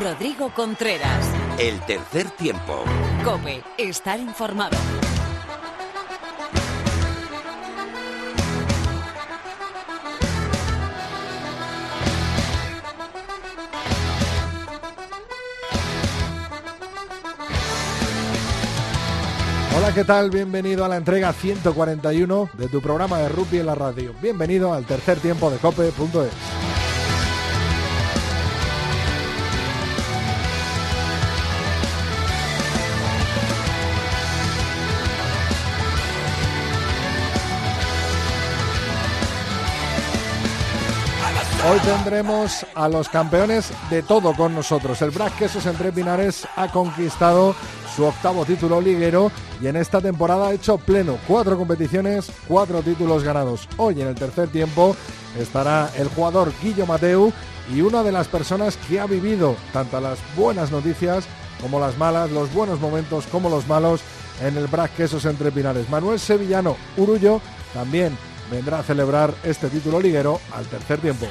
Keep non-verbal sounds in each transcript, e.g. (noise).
Rodrigo Contreras. El tercer tiempo. Cope, estar informado. Hola, ¿qué tal? Bienvenido a la entrega 141 de tu programa de rugby en la radio. Bienvenido al tercer tiempo de cope.es. Hoy tendremos a los campeones de todo con nosotros. El Brac Quesos Entre Pinares ha conquistado su octavo título liguero y en esta temporada ha hecho pleno. Cuatro competiciones, cuatro títulos ganados. Hoy en el tercer tiempo estará el jugador Guillo Mateu y una de las personas que ha vivido tanto las buenas noticias como las malas, los buenos momentos como los malos en el Brac Quesos Entre Pinares. Manuel Sevillano Urullo también vendrá a celebrar este título liguero al tercer tiempo.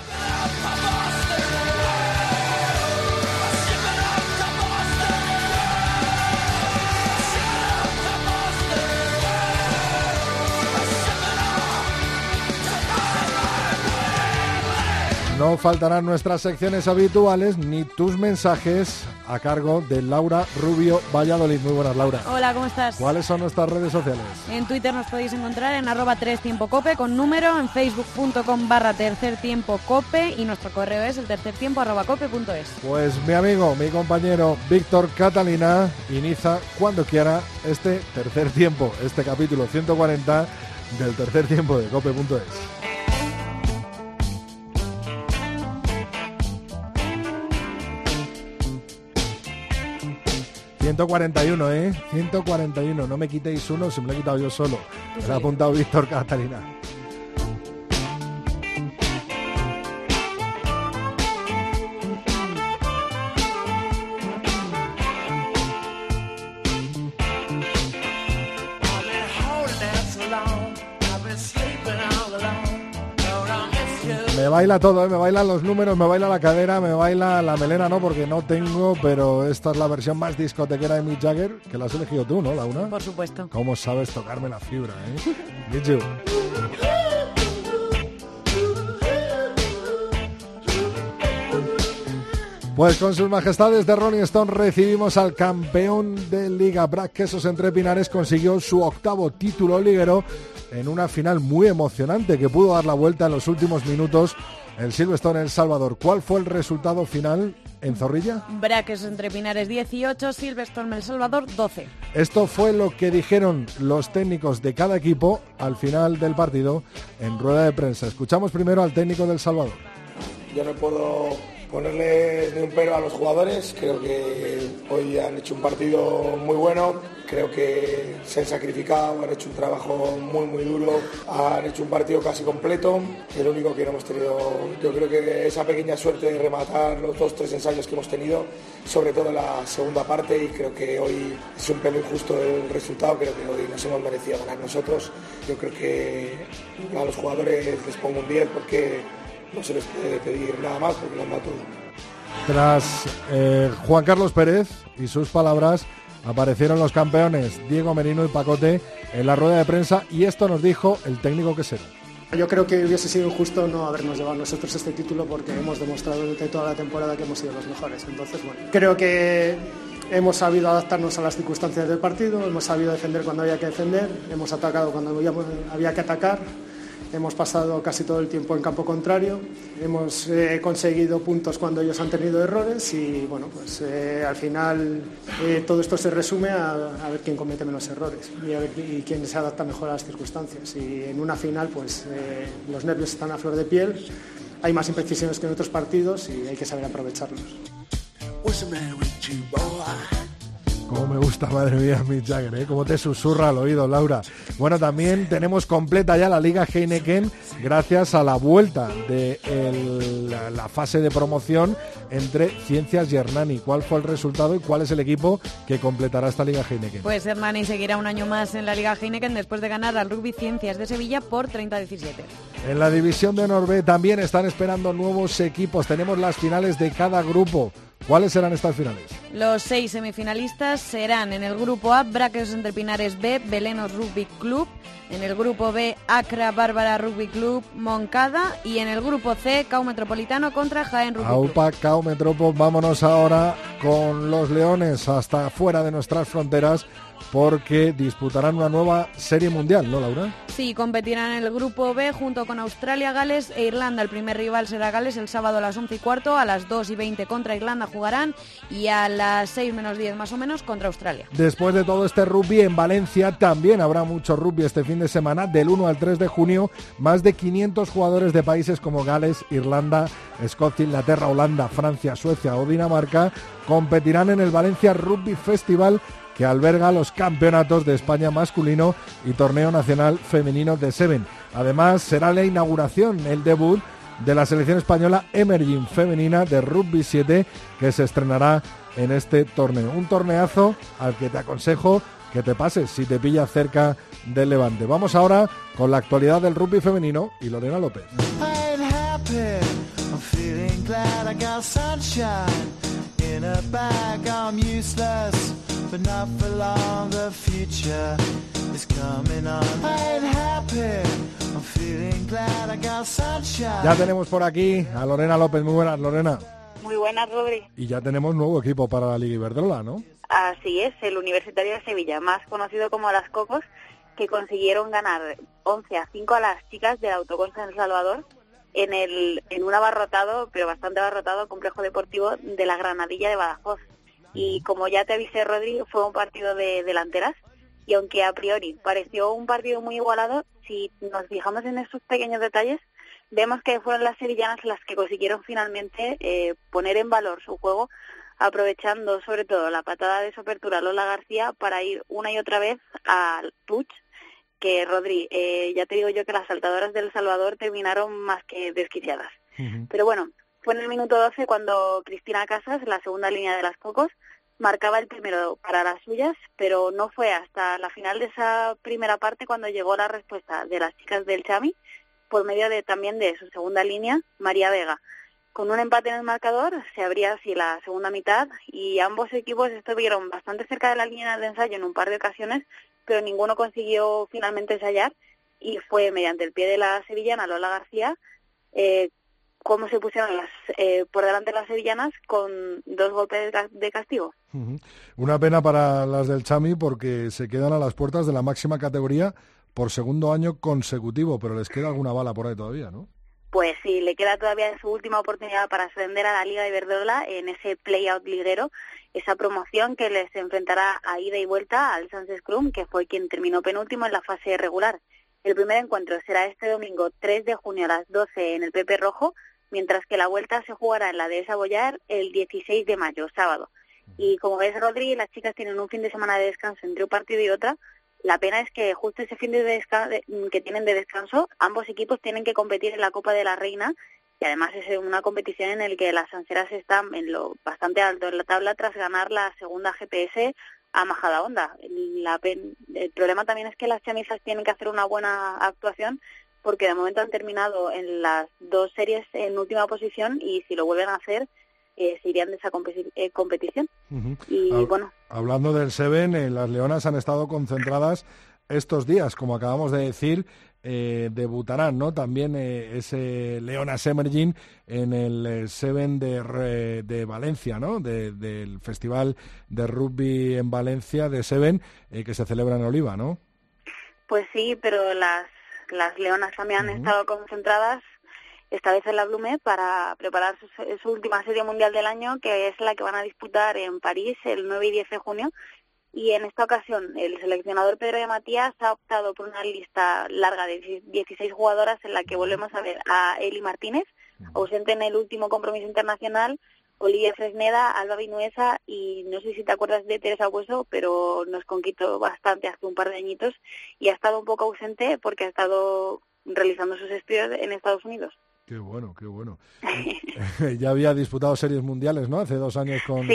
No faltarán nuestras secciones habituales ni tus mensajes a cargo de Laura Rubio Valladolid. Muy buenas, Laura. Hola, ¿cómo estás? ¿Cuáles son nuestras redes sociales? En Twitter nos podéis encontrar en arroba 3 tiempo cope con número, en facebook.com barra tercer tiempo cope y nuestro correo es el tercer tiempo arroba cope.es. Pues mi amigo, mi compañero Víctor Catalina inicia cuando quiera este tercer tiempo, este capítulo 140 del tercer tiempo de cope.es. 141, ¿eh? 141. No me quitéis uno, se me lo he quitado yo solo. Me lo ha apuntado Víctor Catalina. Baila todo, ¿eh? me bailan los números, me baila la cadera, me baila la melena, no, porque no tengo, pero esta es la versión más discotequera de Mick Jagger, que la has elegido tú, ¿no, Laura? Por supuesto. ¿Cómo sabes tocarme la fibra, eh? Pues con sus majestades de Rolling Stone recibimos al campeón de Liga, Brad Quesos Entre Pinares, consiguió su octavo título liguero en una final muy emocionante que pudo dar la vuelta en los últimos minutos el Silverstone El Salvador. ¿Cuál fue el resultado final en Zorrilla? Braques entre Pinares 18, Silverstone El Salvador 12. Esto fue lo que dijeron los técnicos de cada equipo al final del partido en rueda de prensa. Escuchamos primero al técnico del Salvador. Yo no puedo ponerle ni un pero a los jugadores. Creo que hoy han hecho un partido muy bueno. Creo que se han sacrificado, han hecho un trabajo muy, muy duro. Han hecho un partido casi completo. El único que no hemos tenido, yo creo que esa pequeña suerte de rematar los dos, tres ensayos que hemos tenido, sobre todo la segunda parte. Y creo que hoy es un pelo injusto el resultado. Creo que hoy nos hemos merecido ganar nosotros. Yo creo que a los jugadores les pongo un 10 porque no se les puede pedir nada más porque lo han dado todo. Tras eh, Juan Carlos Pérez y sus palabras, aparecieron los campeones Diego Merino y Pacote en la rueda de prensa y esto nos dijo el técnico que será. Yo creo que hubiese sido injusto no habernos llevado nosotros este título porque hemos demostrado durante toda la temporada que hemos sido los mejores. Entonces, bueno, creo que hemos sabido adaptarnos a las circunstancias del partido, hemos sabido defender cuando había que defender, hemos atacado cuando había que atacar hemos pasado casi todo el tiempo en campo contrario, hemos eh, conseguido puntos cuando ellos han tenido errores y bueno, pues eh, al final eh, todo esto se resume a, ver quién comete menos errores y, a ver, quién se adapta mejor a las circunstancias. Y en una final pues los nervios están a flor de piel, hay más imprecisiones que en otros partidos y hay que saber aprovecharlos. Cómo me gusta, madre mía, Mick Jagger, ¿eh? Cómo te susurra al oído, Laura. Bueno, también tenemos completa ya la Liga Heineken gracias a la vuelta de el, la, la, fase de promoción entre Ciencias y Hernani. ¿Cuál fue el resultado y cuál es el equipo que completará esta Liga Heineken? Pues Hernani seguirá un año más en la Liga Heineken después de ganar al Rugby Ciencias de Sevilla por 30-17. En la división de Honor B también están esperando nuevos equipos. Tenemos las finales de cada grupo. ¿Cuáles serán estas finales? Los seis semifinalistas serán en el grupo A, Braqueos Entre Pinares B, Belenos Rugby Club, en el grupo B, Acra Bárbara Rugby Club, Moncada y en el grupo C, Cao Metropolitano contra Jaén Rugby Aupa, Club. Metropo, vámonos ahora con los Leones hasta fuera de nuestras fronteras porque disputarán una nueva serie mundial, ¿no, Laura? Sí, competirán en el grupo B junto con Australia, Gales e Irlanda. El primer rival será Gales el sábado a las 11 y cuarto, a las 2 y 20 contra Irlanda jugarán y a las 6 menos 10 más o menos contra Australia. Después de todo este rugby en Valencia, también habrá mucho rugby este fin de semana, del 1 al 3 de junio, más de 500 jugadores de países como Gales, Irlanda, Escocia, Inglaterra, Holanda, Francia, Suecia o Dinamarca competirán en el Valencia Rugby Festival que alberga los campeonatos de España masculino y torneo nacional femenino de Seven. Además, será la inauguración, el debut de la selección española Emerging femenina de Rugby 7 que se estrenará en este torneo. Un torneazo al que te aconsejo que te pases si te pilla cerca del Levante. Vamos ahora con la actualidad del rugby femenino y Lorena López. Ya tenemos por aquí a Lorena López. Muy buenas, Lorena. Muy buenas, Rodri. Y ya tenemos nuevo equipo para la Liga Iberdrola, ¿no? Así es, el Universitario de Sevilla, más conocido como Las Cocos, que consiguieron ganar 11 a 5 a las chicas del Autoconsa en El Salvador en, el, en un abarrotado, pero bastante abarrotado, complejo deportivo de la Granadilla de Badajoz. Y como ya te avisé, Rodri, fue un partido de delanteras. Y aunque a priori pareció un partido muy igualado, si nos fijamos en esos pequeños detalles, vemos que fueron las sevillanas las que consiguieron finalmente eh, poner en valor su juego, aprovechando sobre todo la patada de su apertura Lola García para ir una y otra vez al touch, que Rodri, eh, ya te digo yo que las saltadoras del Salvador terminaron más que desquiciadas. Pero bueno, fue en el minuto 12 cuando Cristina Casas, la segunda línea de las Cocos, marcaba el primero para las suyas, pero no fue hasta la final de esa primera parte cuando llegó la respuesta de las chicas del Chami, por medio de también de su segunda línea, María Vega. Con un empate en el marcador se abría así la segunda mitad y ambos equipos estuvieron bastante cerca de la línea de ensayo en un par de ocasiones, pero ninguno consiguió finalmente ensayar y fue mediante el pie de la sevillana Lola García eh, cómo se pusieron las, eh, por delante las sevillanas con dos golpes de castigo. Una pena para las del Chami porque se quedan a las puertas de la máxima categoría por segundo año consecutivo, pero les queda alguna bala por ahí todavía, ¿no? Pues sí, le queda todavía su última oportunidad para ascender a la Liga de Iberdrola en ese play-out liguero, esa promoción que les enfrentará a ida y vuelta al Sans Scrum, que fue quien terminó penúltimo en la fase regular. El primer encuentro será este domingo 3 de junio a las 12 en el Pepe Rojo, mientras que la vuelta se jugará en la de Bollar el 16 de mayo, sábado. Y como ves, Rodri, las chicas tienen un fin de semana de descanso entre un partido y otra. La pena es que justo ese fin de descanso que tienen de descanso, ambos equipos tienen que competir en la Copa de la Reina y además es una competición en la que las anseras están en lo bastante alto en la tabla tras ganar la segunda GPS a Majada Onda. La el problema también es que las chamisas tienen que hacer una buena actuación porque de momento han terminado en las dos series en última posición y si lo vuelven a hacer eh, se irían de esa eh, competición. Y bueno. Hablando del Seven, eh, las Leonas han estado concentradas estos días, como acabamos de decir, debutarán, ¿no? También ese Leonas Emerging en el Seven de, de Valencia, ¿no? del Festival de Rugby en Valencia de Seven, que se celebra en Oliva, ¿no? Pues sí, pero las las leonas también han estado concentradas esta vez en la Blume para preparar su, última serie mundial del año, que es la que van a disputar en París el 9 y 10 de junio. Y en esta ocasión, el seleccionador Pedro de Matías ha optado por una lista larga de 16 jugadoras en la que volvemos a ver a Eli Martínez, ausente en el último compromiso internacional, Olivia Fresneda, Alba Vinuesa y no sé si te acuerdas de Teresa Hueso, pero nos conquistó bastante hace un par de añitos y ha estado un poco ausente porque ha estado realizando sus estudios en Estados Unidos. Qué bueno, qué bueno. (laughs) ya había disputado series mundiales, ¿no? Hace dos años con,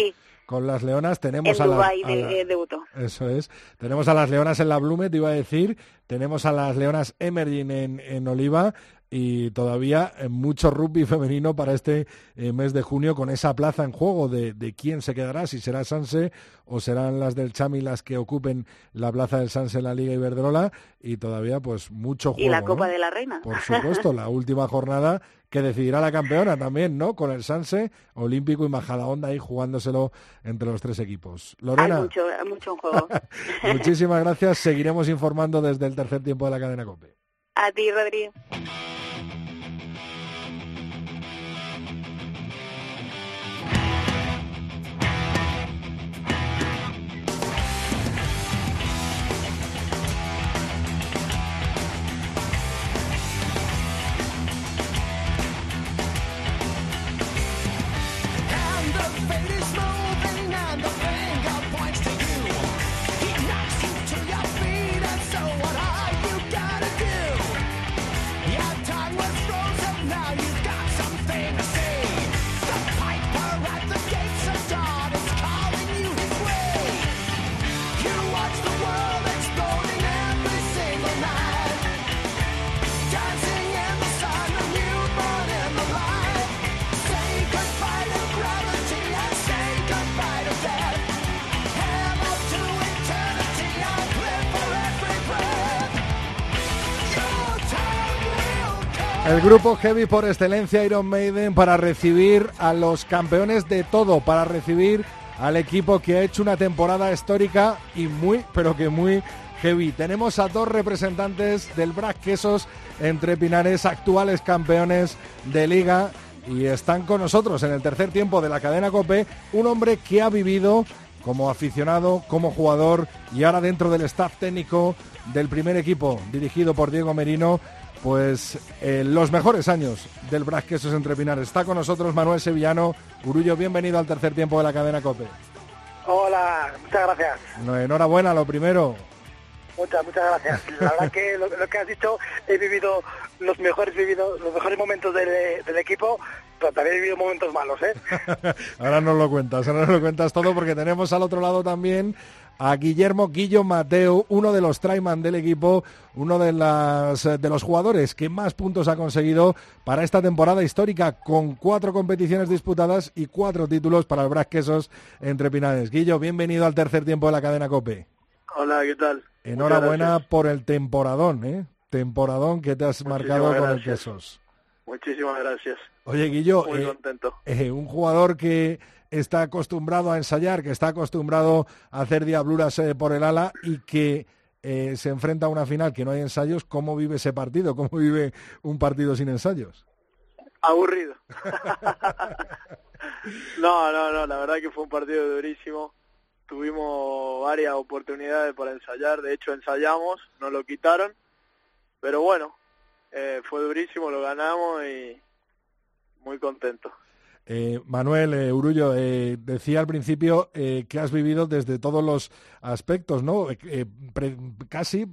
con las Leonas. Tenemos en a, Dubái de, debutó. Eso es. Tenemos a las Leonas en la Blume, te iba a decir, tenemos a las Leonas Emerging en, en Oliva y todavía eh, mucho rugby femenino para este eh, mes de junio con esa plaza en juego de, de, quién se quedará, si será Sanse o serán las del Chami las que ocupen la plaza del Sanse en la Liga Iberdrola y todavía pues mucho juego. Y la Copa ¿no? de la Reina. Por supuesto, la última jornada que decidirá la campeona también, ¿no? Con el Sanse, Olímpico y Majadahonda ahí jugándoselo entre los tres equipos. Lorena. Hay mucho, hay mucho en juego. (laughs) Muchísimas gracias. Seguiremos informando desde el tercer tiempo de la cadena COPE. A ti, Rodríguez. El grupo heavy por excelencia Iron Maiden para recibir a los campeones de todo, para recibir al equipo que ha hecho una temporada histórica y muy, pero que muy heavy. Tenemos a dos representantes del Brac Quesos entre Pinares, actuales campeones de liga y están con nosotros en el tercer tiempo de la cadena Cope, un hombre que ha vivido como aficionado, como jugador y ahora dentro del staff técnico del primer equipo dirigido por Diego Merino pues eh, los mejores años del Brac Quesos entre Pinares. Está con nosotros Manuel Sevillano. Urullo, bienvenido al tercer tiempo de la cadena COPE. Hola, muchas gracias. No, enhorabuena, lo primero. Muchas, muchas gracias. La verdad que lo, lo, que has dicho, he vivido los mejores vivido, los mejores momentos del, del equipo, también he vivido momentos malos, ¿eh? (laughs) ahora nos lo cuentas, ahora nos lo cuentas todo porque tenemos al otro lado también a Guillermo Guillo Mateo, uno de los Traiman del equipo, uno de, las, de los jugadores que más puntos ha conseguido para esta temporada histórica, con cuatro competiciones disputadas y cuatro títulos para el Brac Quesos entre Pinares. Guillo, bienvenido al tercer tiempo de la cadena COPE. Hola, ¿qué tal? Enhorabuena por el temporadón, ¿eh? Temporadón que te has Muchísimas marcado con el. Quesos. Muchísimas gracias. Oye, Guillo, Muy eh, contento. eh, un jugador que está acostumbrado a ensayar, que está acostumbrado a hacer diabluras eh, por el ala y que se enfrenta a una final que no hay ensayos, ¿cómo vive ese partido? ¿Cómo vive un partido sin ensayos? Aburrido. (laughs) no, no, no, la verdad que fue un partido durísimo. Tuvimos varias oportunidades para ensayar, de hecho ensayamos, nos lo quitaron, pero bueno, fue durísimo, lo ganamos y muy contento. Eh, Manuel eh, Urullo, eh, decía al principio eh, que has vivido desde todos los aspectos, ¿no? Casi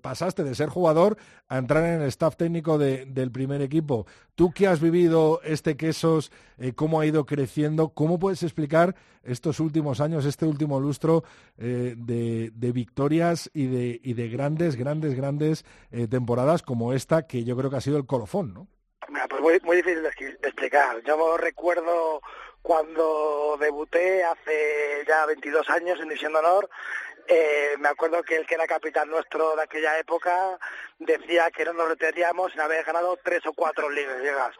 pasaste de ser jugador a entrar en el staff técnico de- del primer equipo. Tú que has vivido este Quesos, cómo ha ido creciendo, ¿cómo puedes explicar estos últimos años, este último lustro de, de victorias y de, y de grandes, grandes, grandes temporadas como esta, que yo creo que ha sido el colofón, ¿no? Mira, pues muy, muy difícil de, explicar. Yo recuerdo cuando debuté hace ya 22 años en División de Honor, eh, me acuerdo que el que era capitán nuestro de aquella época decía que no nos retiraríamos sin haber ganado tres o cuatro ligas.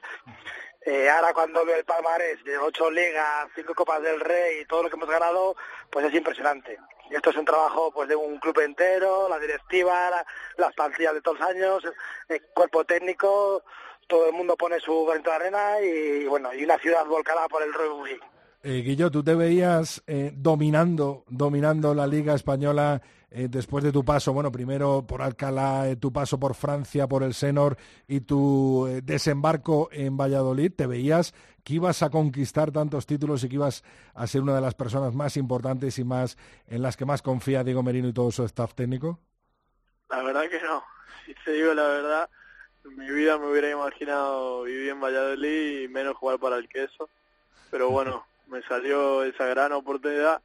Eh, ahora cuando veo el palmarés de ocho ligas, cinco copas del Rey y todo lo que hemos ganado, pues es impresionante. Esto es un trabajo pues de un club entero, la directiva, la- las plantillas de todos los años, el cuerpo técnico, todo el mundo pone su granito de arena y bueno, y una ciudad volcada por el rugby. Eh, Guillo, tú te veías eh, dominando, dominando la Liga Española eh, después de tu paso, bueno, primero por Alcalá, eh, tu paso por Francia, por el Senor y tu eh, desembarco en Valladolid. ¿Te veías que ibas a conquistar tantos títulos y que ibas a ser una de las personas más importantes y más en las que más confía Diego Merino y todo su staff técnico? La verdad que no. Si te digo la verdad, mi vida me hubiera imaginado vivir en Valladolid y menos jugar para el queso. Pero bueno, me salió esa gran oportunidad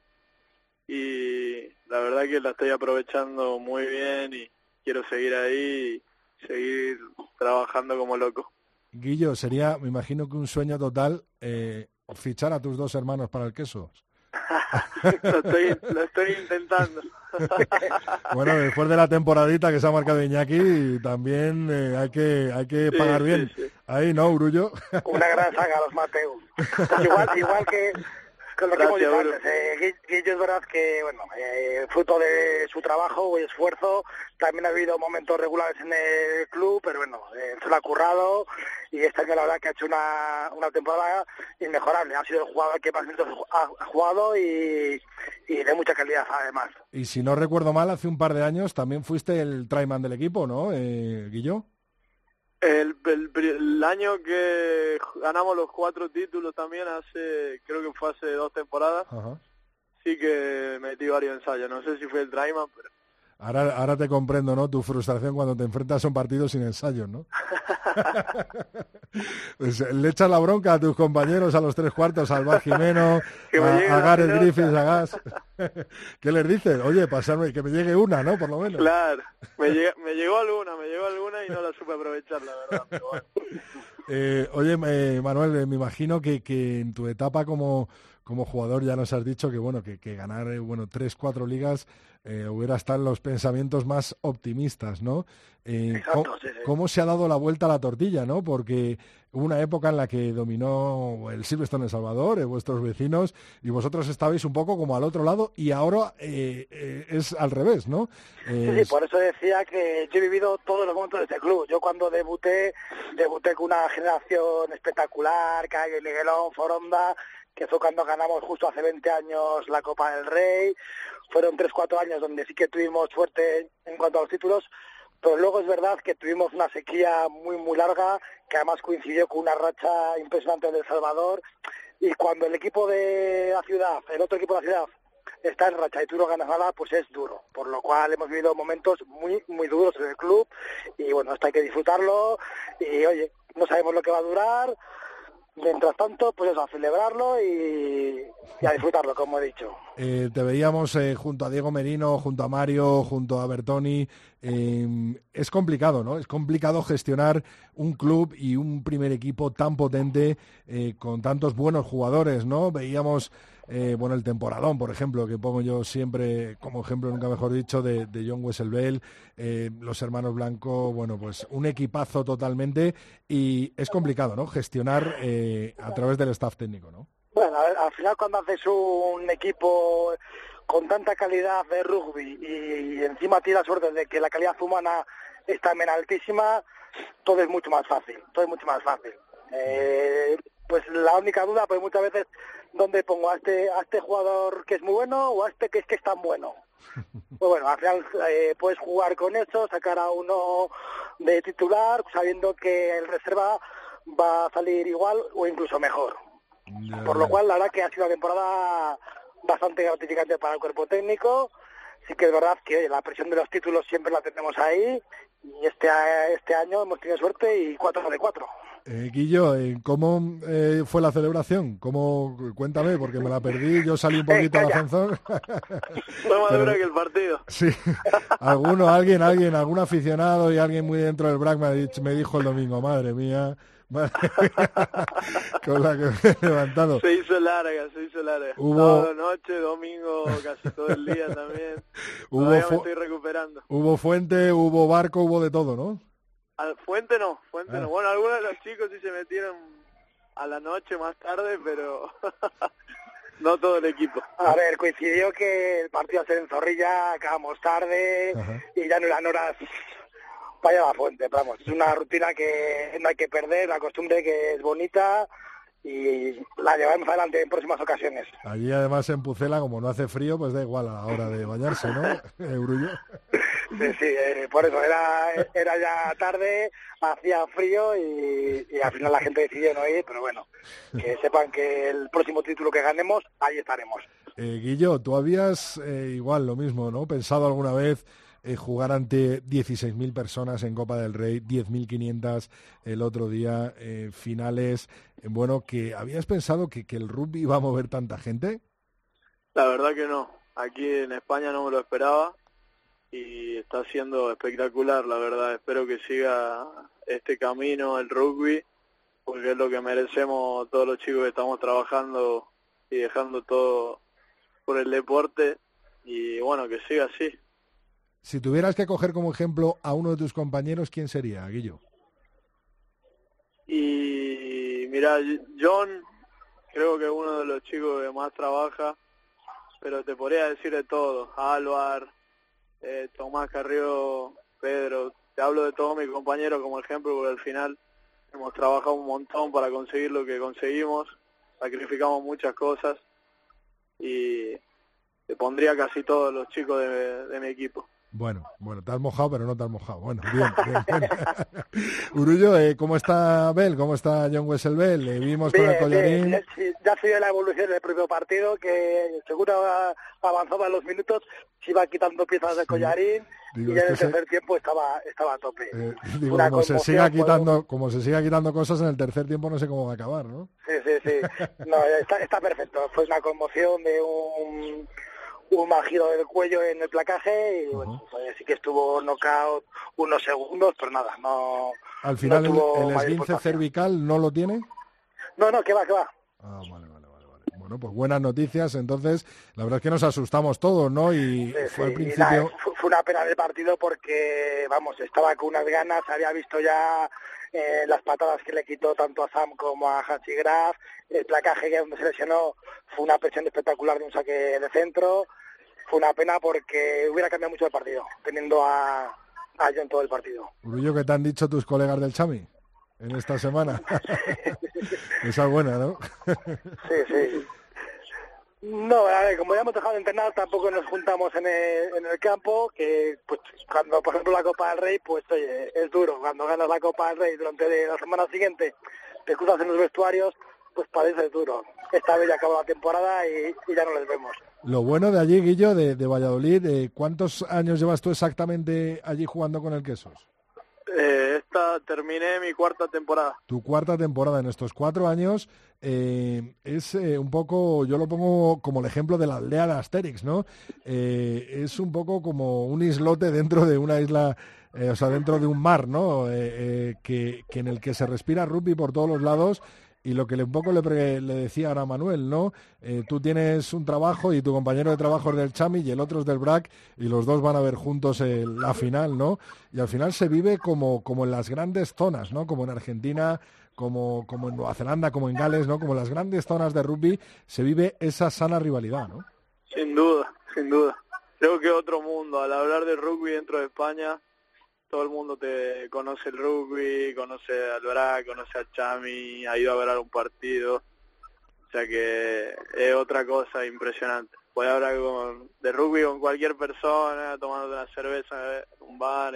y la verdad que la estoy aprovechando muy bien y, quiero seguir ahí y seguir trabajando como loco. Guillo, sería, me imagino que un sueño total eh, fichar a tus dos hermanos para el queso. (laughs) lo, estoy, lo estoy intentando. (laughs) bueno, después de la temporadita que se ha marcado Iñaki, también eh, hay que hay que pagar bien. Ahí, ¿no, Urullo? Una gran saga los (laughs) Mateus. igual, igual que con lo que hemos dicho antes, eh, Guillo es verdad que, bueno, eh, fruto de su trabajo y esfuerzo, también ha habido momentos regulares en el club, pero bueno, eh, se lo ha currado y este año la verdad que ha hecho una, una temporada inmejorable. Ha sido el jugador que más minutos ha, jugado y, y, de mucha calidad además. Y si no recuerdo mal, hace un par de años también fuiste el tryman del equipo, ¿no, eh, Guillo? El, el, año que ganamos los cuatro títulos también, hace creo que fue hace dos temporadas, sí que metí varios ensayos. No sé si fue el Drayman, pero Ahora, ahora te comprendo, ¿no? Tu frustración cuando te enfrentas a un partido sin ensayos, ¿no? (laughs) pues le echas la bronca a tus compañeros a los tres cuartos, al Bar Jimeno, (laughs) a, a, Gareth Griffiths, a Gas. (laughs) ¿Qué les dices? Oye, pasarme, que me llegue una, ¿no? Por lo menos. Claro, me, me llegó alguna, me llegó alguna y no la supe aprovechar, la verdad. eh, oye, eh, Manuel, eh, me imagino que, que en tu etapa como como jugador ya nos has dicho que bueno que, que ganar eh, bueno tres cuatro ligas eh, hubiera estado en los pensamientos más optimistas, ¿no? Eh, ¿cómo, se ha dado la vuelta a la tortilla, no? Porque hubo una época en la que dominó el Silverstone El Salvador, vuestros vecinos, y vosotros estabais un poco como al otro lado, y ahora es al revés, ¿no? Sí, por eso decía que yo he vivido todos los momentos de este club. Yo cuando debuté, debuté con una generación espectacular, Calle, Miguelón, Foronda, que fue cuando ganamos justo hace 20 años la Copa del Rey. Fueron 3-4 años donde sí que tuvimos suerte en cuanto a los títulos, pero luego es verdad que tuvimos una sequía muy, muy larga, que además coincidió con una racha impresionante del Salvador. Y cuando el equipo de la ciudad, el otro equipo de la ciudad, está en racha y tú no ganas nada, pues es duro. Por lo cual hemos vivido momentos muy, muy duros en el club y bueno, esto hay que disfrutarlo y oye, no sabemos lo que va a durar, mientras tanto, pues a celebrarlo y, a disfrutarlo, como he dicho. Eh, te veíamos eh, junto a Diego Merino, junto a Mario, junto a Bertoni. Em, es complicado, ¿no? Es complicado gestionar un club y un primer equipo tan potente eh, con tantos buenos jugadores, ¿no? Veíamos eh, bueno, el temporadón, por ejemplo, que pongo yo siempre como ejemplo, nunca mejor dicho, de, John Wesselbell, eh, los hermanos Blanco, bueno, pues un equipazo totalmente y es complicado, ¿no? Gestionar eh, a través del staff técnico, ¿no? Bueno, al final cuando haces un equipo con tanta calidad de rugby y, encima tienes la suerte de que la calidad humana está también altísima, todo es mucho más fácil, todo es mucho más fácil. Pues la única duda, pues muchas veces donde pongo a este, a este jugador que es muy bueno o a este que es que es tan bueno. (laughs) Pues bueno, al final eh, puedes jugar con eso, sacar a uno de titular sabiendo que el reserva va a salir igual o incluso mejor. Por lo cual, la verdad que ha sido una temporada bastante gratificante para el cuerpo técnico. Sí que es verdad que la presión de los títulos siempre la tenemos ahí y este, este año hemos tenido suerte y cuatro de cuatro. Eh, Guillo, eh, ¿cómo eh, fue la celebración? ¿Cómo, cuéntame, porque me la perdí, yo salí un (laughs) poquito al ascensor. fue más duro que el partido. Sí, (laughs) alguno, alguien, alguien, algún aficionado y alguien muy dentro del BRAC me, me dijo el domingo, madre mía, (laughs) con la que me he levantado. Se hizo larga, se hizo larga. Hubo... noche, domingo, casi todo el día también. Hubo me estoy recuperando. Hubo fuente, hubo barco, hubo de todo, ¿no? Al Fuente no, Fuente no. Ah. Bueno, algunos de los chicos sí se metieron a la noche más tarde, pero (laughs) no todo el equipo. A ver, coincidió que el partido se en Zorrilla, acabamos tarde y ya no eran horas para la fuente. Vamos, es una rutina que no hay que perder, la costumbre que es bonita y la llevaremos adelante en próximas ocasiones. Allí además en Pucela, como no hace frío, pues da igual a la hora de bañarse, ¿no? (laughs) Eurullo. Sí, sí, eh, por eso era, era ya tarde, hacía frío y, al final la gente decidió no ir, pero bueno, que sepan que el próximo título que ganemos, ahí estaremos. Eh, Guillo, tú habías eh, igual lo mismo, ¿no? Pensado alguna vez eh, jugar ante 16.000 personas en Copa del Rey, 10.500 el otro día, eh, finales. Eh, bueno, que ¿habías pensado que, que el rugby iba a mover tanta gente? La verdad que no. Aquí en España no me lo esperaba. y está siendo espectacular, la verdad. Espero que siga este camino, el rugby, porque es lo que merecemos todos los chicos que estamos trabajando y dejando todo por el deporte y bueno, que siga así. Si tuvieras que coger como ejemplo a uno de tus compañeros, ¿quién sería, Guillo? Y mira, John, creo que es uno de los chicos que más trabaja, pero te podría decir de todo. Álvar, eh, Tomás Carrió, Pedro, te hablo de todos mis compañeros como ejemplo, porque al final hemos trabajado un montón para conseguir lo que conseguimos, sacrificamos muchas cosas y te pondría casi todos los chicos de mi equipo. Bueno, bueno, te has mojado, pero no te has mojado. Bueno, bien, bien, (laughs) Urullo, eh, ¿cómo está Bell? ¿Cómo está John Wessel Bell? Le vimos con el collarín. ya sigue la evolución del propio partido, que seguro avanzaba en los minutos, se iba quitando piezas de collarín y en el tercer tiempo estaba, estaba a tope. Eh, (laughs) como se, siga quitando, como se siga quitando cosas en el tercer tiempo, no sé cómo va a acabar, ¿no? Sí, sí, sí. (laughs) No, está, está perfecto. Fue una conmoción de un un mal giro del cuello en el placaje y bueno, pues, sí que estuvo knockout unos segundos, pero nada, no. Al final el, esguince cervical no lo tiene. No, no, que va, que va. Ah, vale, vale, vale, Bueno, pues buenas noticias. Entonces, la verdad es que nos asustamos todos, ¿no? Y fue al principio. fue una pena del partido porque, vamos, estaba con unas ganas, había visto ya eh, las patadas que le quitó tanto a Sam como a Hansi Graf, el placaje que donde se lesionó fue una presión espectacular de un saque de centro, fue una pena porque hubiera cambiado mucho el partido, teniendo a, a John todo el partido. Urullo, ¿qué te han dicho tus colegas del Chami en esta semana? (laughs) Esa es buena, ¿no? sí, sí. No, a ver, como ya hemos dejado de entrenar, tampoco nos juntamos en el, en el campo, que pues cuando, por ejemplo, la Copa del Rey, pues oye, es duro. Cuando ganas la Copa del Rey durante la semana siguiente, te cruzas en los vestuarios, pues parece duro. Esta vez ya acabó la temporada y, ya no les vemos. Lo bueno de allí, Guillo, de, de Valladolid, eh, ¿cuántos años llevas tú exactamente allí jugando con el Quesos? Eh, esta terminé mi cuarta temporada. Tu cuarta temporada en estos cuatro años eh, es eh, un poco, yo lo pongo como el ejemplo de la aldea de Asterix, ¿no? es un poco como un islote dentro de una isla, o sea, dentro de un mar, ¿no? que, que en el que se respira rugby por todos los lados y lo que un poco le, le decía a Manuel, ¿no? Eh, tú tienes un trabajo y tu compañero de trabajo es del Chami y el otro es del BRAC y los dos van a ver juntos la final, ¿no? Y al final se vive como, como en las grandes zonas, ¿no? Como en Argentina, como, como en Nueva Zelanda, como en Gales, ¿no? Como en las grandes zonas de rugby se vive esa sana rivalidad, ¿no? Sin duda, sin duda. Creo que otro mundo. Al hablar de rugby dentro de España, todo el mundo te conoce el rugby, conoce al Bra, conoce a Chami, ha ido a ver algún partido. O sea que es otra cosa impresionante. Puedes hablar con, de rugby con cualquier persona, tomando una cerveza en un bar.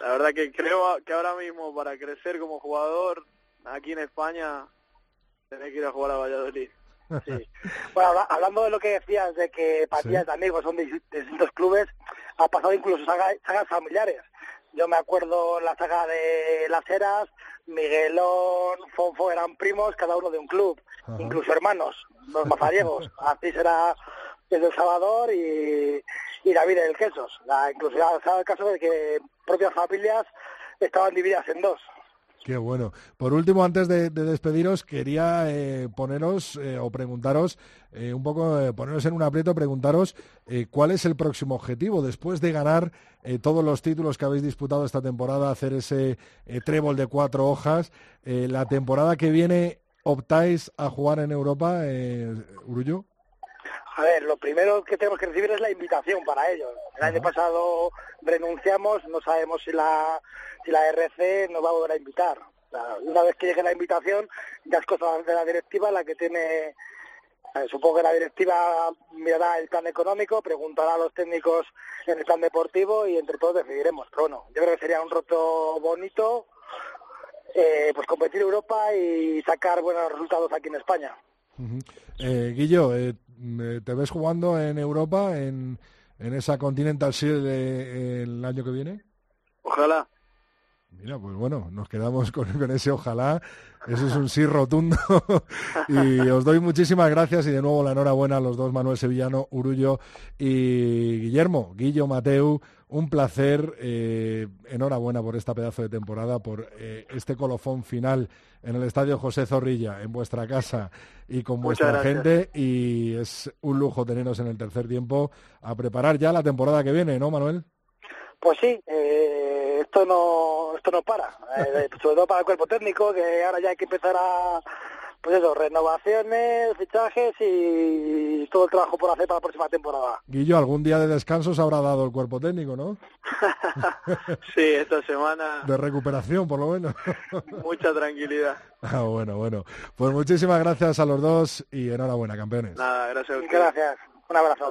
La verdad que creo que ahora mismo para crecer como jugador aquí en España tenés que ir a jugar a Valladolid. Sí. (laughs) Bueno, hablando de lo que decías de que partidas de amigos son de distintos clubes, ha pasado incluso sagas, familiares. Yo me acuerdo la saga de Las Heras, Miguelón, Fonfo eran primos, cada uno de un club, incluso hermanos, los (laughs) mazariegos. Así será el del Salvador y, y David del Quesos. La, incluso ha dado el caso de que propias familias estaban divididas en dos. Qué bueno. Por último, antes de, despediros, quería eh, poneros eh, o preguntaros, eh, un poco, poneros en un aprieto, preguntaros cuál es el próximo objetivo después de ganar todos los títulos que habéis disputado esta temporada, hacer ese trébol de cuatro hojas. la temporada que viene, ¿optáis a jugar en Europa, Urullo? A ver, lo primero que tenemos que recibir es la invitación para ellos. El año pasado renunciamos, no sabemos si la, si la RC nos va a volver a invitar. una vez que llegue la invitación, ya es cosa de la directiva la que tiene, eh, supongo que la directiva mirará el plan económico, preguntará a los técnicos en el plan deportivo y entre todos decidiremos. Pero bueno, yo creo que sería un roto bonito, eh, pues competir en Europa y sacar buenos resultados aquí en España. Eh, Guillo, ¿te ves jugando en Europa, en, en esa Continental Shield el año que viene? Ojalá. Mira, pues bueno, nos quedamos con, ese ojalá. Eso es un sí rotundo. (laughs) y os doy muchísimas gracias y de nuevo la enhorabuena a los dos, Manuel Sevillano, Urullo y Guillermo, Guillo Mateu. Un placer, eh, enhorabuena por esta pedazo de temporada, por eh, este colofón final en el Estadio José Zorrilla, en vuestra casa y con vuestra gente. Y es un lujo teneros en el tercer tiempo a preparar ya la temporada que viene, ¿no, Manuel? Pues sí, eh, esto no esto no para, eh, (laughs) sobre todo para el cuerpo técnico, que ahora ya hay que empezar a, pues eso, renovaciones, fichajes y todo el trabajo por hacer para la próxima temporada. Guillo, algún día de descanso se habrá dado el cuerpo técnico, ¿no? (laughs) sí, esta semana. De recuperación, por lo menos. Mucha tranquilidad. (laughs) Ah, bueno, bueno. Pues muchísimas gracias a los dos y enhorabuena, campeones. Nada, gracias a Gracias. Un abrazo.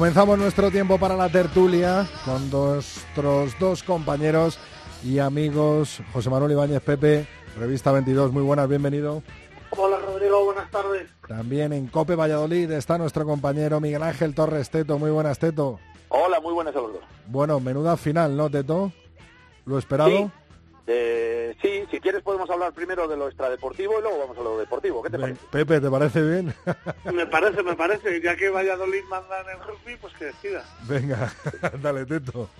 Comenzamos nuestro tiempo para la tertulia con nuestros dos compañeros y amigos, José Manuel Ibáñez Pepe, Revista 22, muy buenas, bienvenido. Hola Rodrigo, buenas tardes. También en Cope Valladolid está nuestro compañero Miguel Ángel Torres Teto, muy buenas Teto. Hola, muy buenas a los dos. Bueno, menuda final, ¿no Teto? ¿Lo esperado? Eh, sí, si quieres podemos hablar primero de lo extradeportivo y luego vamos a lo deportivo. ¿Qué te parece? Pepe, ¿te parece bien? (laughs) me parece, me parece. Ya que Valladolid manda en el rugby, pues que decida. Venga, (laughs) dale, Teto.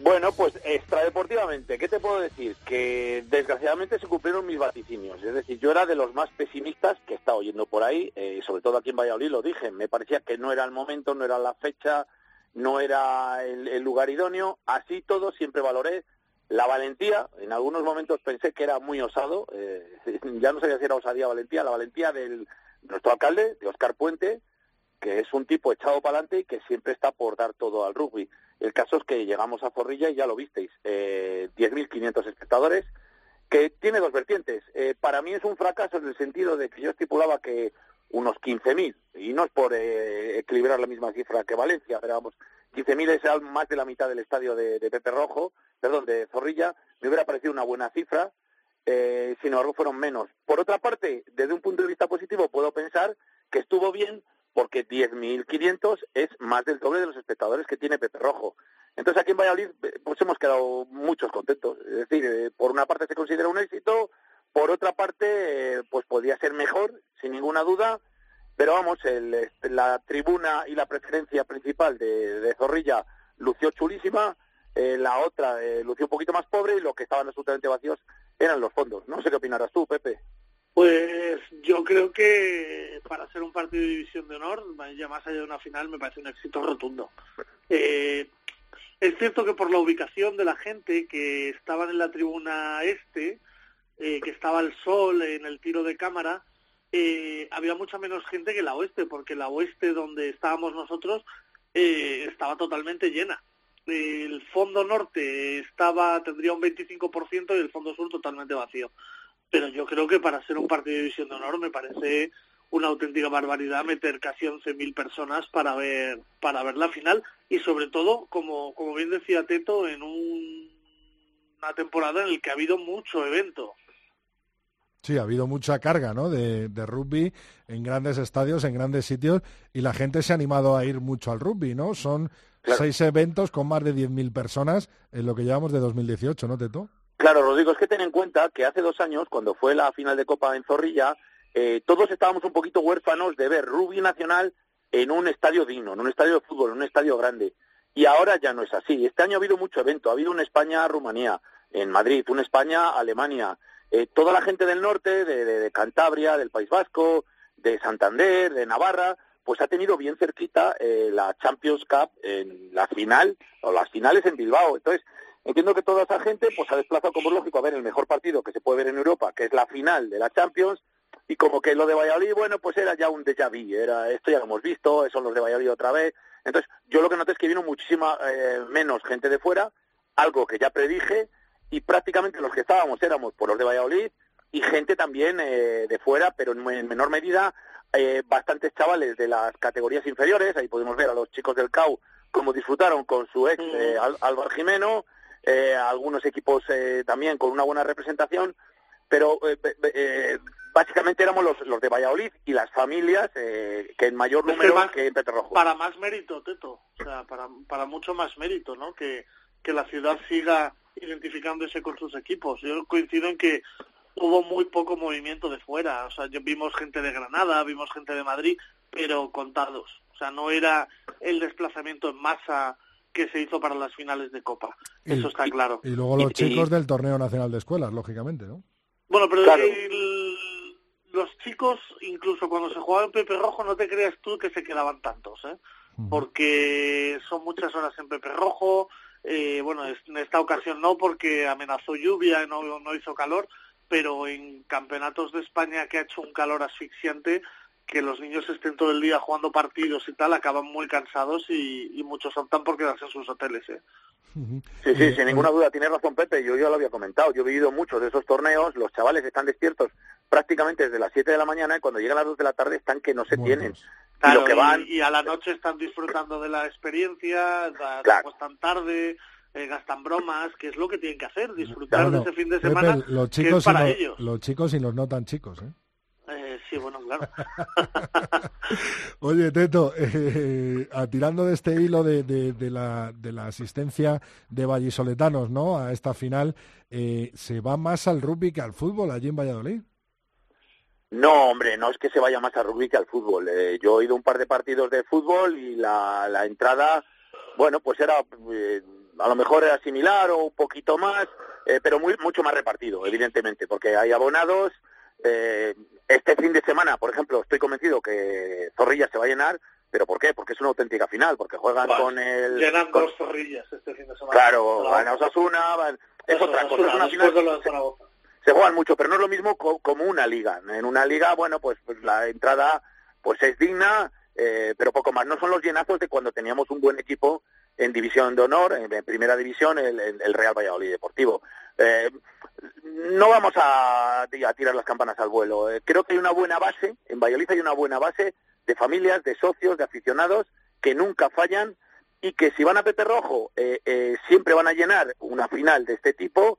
Bueno, pues extradeportivamente, ¿qué te puedo decir? Que desgraciadamente se cumplieron mis vaticinios. Es decir, yo era de los más pesimistas que he estado oyendo por ahí, eh, sobre todo aquí en Valladolid, lo dije. Me parecía que no era el momento, no era la fecha, no era el lugar idóneo. Así todo, siempre valoré la valentía, en algunos momentos pensé que era muy osado, eh, (laughs) ya no sabía si era osadía o valentía, la valentía de nuestro alcalde, de Oscar Puente, que es un tipo echado para adelante y que siempre está por dar todo al rugby. El caso es que llegamos a Zorrilla y ya lo visteis, eh, 10.500 espectadores, que tiene dos vertientes. Eh, para mí es un fracaso en el sentido de que yo estipulaba que unos 15.000, y no es por eh, equilibrar la misma cifra que Valencia, pero vamos, 15.000 es más de la mitad del estadio de, Pepe Rojo, perdón, de Zorrilla, me hubiera parecido una buena cifra, eh, sin embargo fueron menos. Por otra parte, desde un punto de vista positivo, puedo pensar que estuvo bien porque 10.500 es más del doble de los espectadores que tiene Pepe Rojo. Entonces aquí en Valladolid eh, pues hemos quedado muchos contentos. Es decir, eh, por una parte se considera un éxito, por otra parte eh, pues podría ser mejor, sin ninguna duda, pero vamos, este, la tribuna y la preferencia principal de, Zorrilla lució chulísima, eh, la otra eh, lució un poquito más pobre y lo que estaban absolutamente vacíos eran los fondos. No sé qué opinarás tú, Pepe. Pues yo creo que para ser un partido de división de honor, ya más allá de una final, me parece un éxito rotundo. Eh, es cierto que por la ubicación de la gente que estaban en la tribuna este, que estaba el sol en el tiro de cámara, eh, había mucha menos gente que la oeste, porque la oeste donde estábamos nosotros eh, estaba totalmente llena. El fondo norte estaba tendría un 25% y el fondo sur totalmente vacío. Pero yo creo que para ser un partido de división de honor me parece una auténtica barbaridad meter casi 11.000 personas para ver para ver la final y sobre todo como como bien decía Teto en una temporada en la que ha habido mucho evento Sí, ha habido mucha carga ¿no? de, rugby en grandes estadios, en grandes sitios, y la gente se ha animado a ir mucho al rugby, ¿no? Son seis eventos con más de 10.000 personas en lo que llevamos de 2018, ¿no, Teto? Claro, Rodrigo, es que ten en cuenta que hace dos años, cuando fue la final de Copa en Zorrilla, eh, todos estábamos un poquito huérfanos de ver rugby nacional en un estadio digno, en un estadio de fútbol, en un estadio grande. Y ahora ya no es así. Este año ha habido mucho evento. Ha habido un España-Rumanía en Madrid, un España-Alemania, eh, toda la gente del norte, de, Cantabria, del País Vasco, de Santander, de Navarra, pues ha tenido bien cerquita eh, la Champions Cup en la final, o las finales en Bilbao. Entonces, entiendo que toda esa gente pues ha desplazado como lógico a ver el mejor partido que se puede ver en Europa, que es la final de la Champions, y como que lo de Valladolid, bueno, pues era ya un déjà vu, era esto ya lo hemos visto, son los de Valladolid otra vez. Entonces, yo lo que noté es que vino muchísima eh, menos gente de fuera, algo que ya predije, y prácticamente los que estábamos éramos por los de Valladolid y gente también eh, de fuera, pero en, menor medida, eh, bastantes chavales de las categorías inferiores, ahí podemos ver a los chicos del CAU cómo disfrutaron con su ex eh, Álvaro Jimeno, eh, algunos equipos eh, también con una buena representación, pero básicamente éramos los, los de Valladolid y las familias que en mayor número que, en Peterrojo. Para más mérito, Teto, o sea, para, para mucho más mérito, ¿no? Que, que la ciudad siga identificándose con sus equipos. Yo coincido en que hubo muy poco movimiento de fuera. O sea, yo, vimos gente de Granada, vimos gente de Madrid, pero contados. O sea, no era el desplazamiento en masa que se hizo para las finales de Copa. Eso está claro. Y luego los chicos del Torneo Nacional de Escuelas, lógicamente, ¿no? Bueno, pero los chicos, incluso cuando se jugaba en Pepe Rojo, no te creas tú que se quedaban tantos, ¿eh? Porque son muchas horas en Pepe Rojo. Eh, bueno, en esta ocasión no, porque amenazó lluvia, no, no hizo calor, pero en campeonatos de España que ha hecho un calor asfixiante, que los niños estén todo el día jugando partidos y tal, acaban muy cansados y, muchos optan por quedarse en sus hoteles. ¿eh? Sí, sí, sin ninguna duda, tiene razón Pepe, yo ya lo había comentado, yo he vivido muchos de esos torneos, los chavales están despiertos prácticamente desde las 7 de la mañana y cuando llegan las 2 de la tarde están que no se tienen. Y, lo que van... y, a la noche están disfrutando de la experiencia, claro. están tarde, eh, gastan bromas, que es lo que tienen que hacer, disfrutar de ese fin de semana los chicos para los, ellos. Los chicos y los no tan chicos, ¿eh? eh sí, bueno, claro. (laughs) Oye, Teto, eh, tirando de este hilo de, de, la, de la asistencia de vallisoletanos ¿no? a esta final, eh, ¿se va más al rugby que al fútbol allí en Valladolid? No, hombre, no es que se vaya más al rugby que al fútbol. yo he oído un par de partidos de fútbol y la, la entrada, bueno, pues era a lo mejor era similar o un poquito más, eh, pero muy, mucho más repartido, evidentemente, porque hay abonados. Eh, este fin de semana, por ejemplo, estoy convencido que Zorrilla se va a llenar, pero ¿por qué? Porque es una auténtica final, porque juegan con el... Llenan dos Zorrillas este fin de semana. Claro, van a Osasuna, es otra cosa, es una final... Se, juegan mucho, pero no es lo mismo como una liga. En una liga, bueno, pues, pues la entrada pues es digna, eh, pero poco más. No son los llenazos de cuando teníamos un buen equipo en división de honor, en, primera división, el, el, Real Valladolid Deportivo. Eh, no vamos a, tirar las campanas al vuelo. Eh, creo que hay una buena base, en Valladolid hay una buena base de familias, de socios, de aficionados que nunca fallan y que si van a Pepe Rojo siempre van a llenar una final de este tipo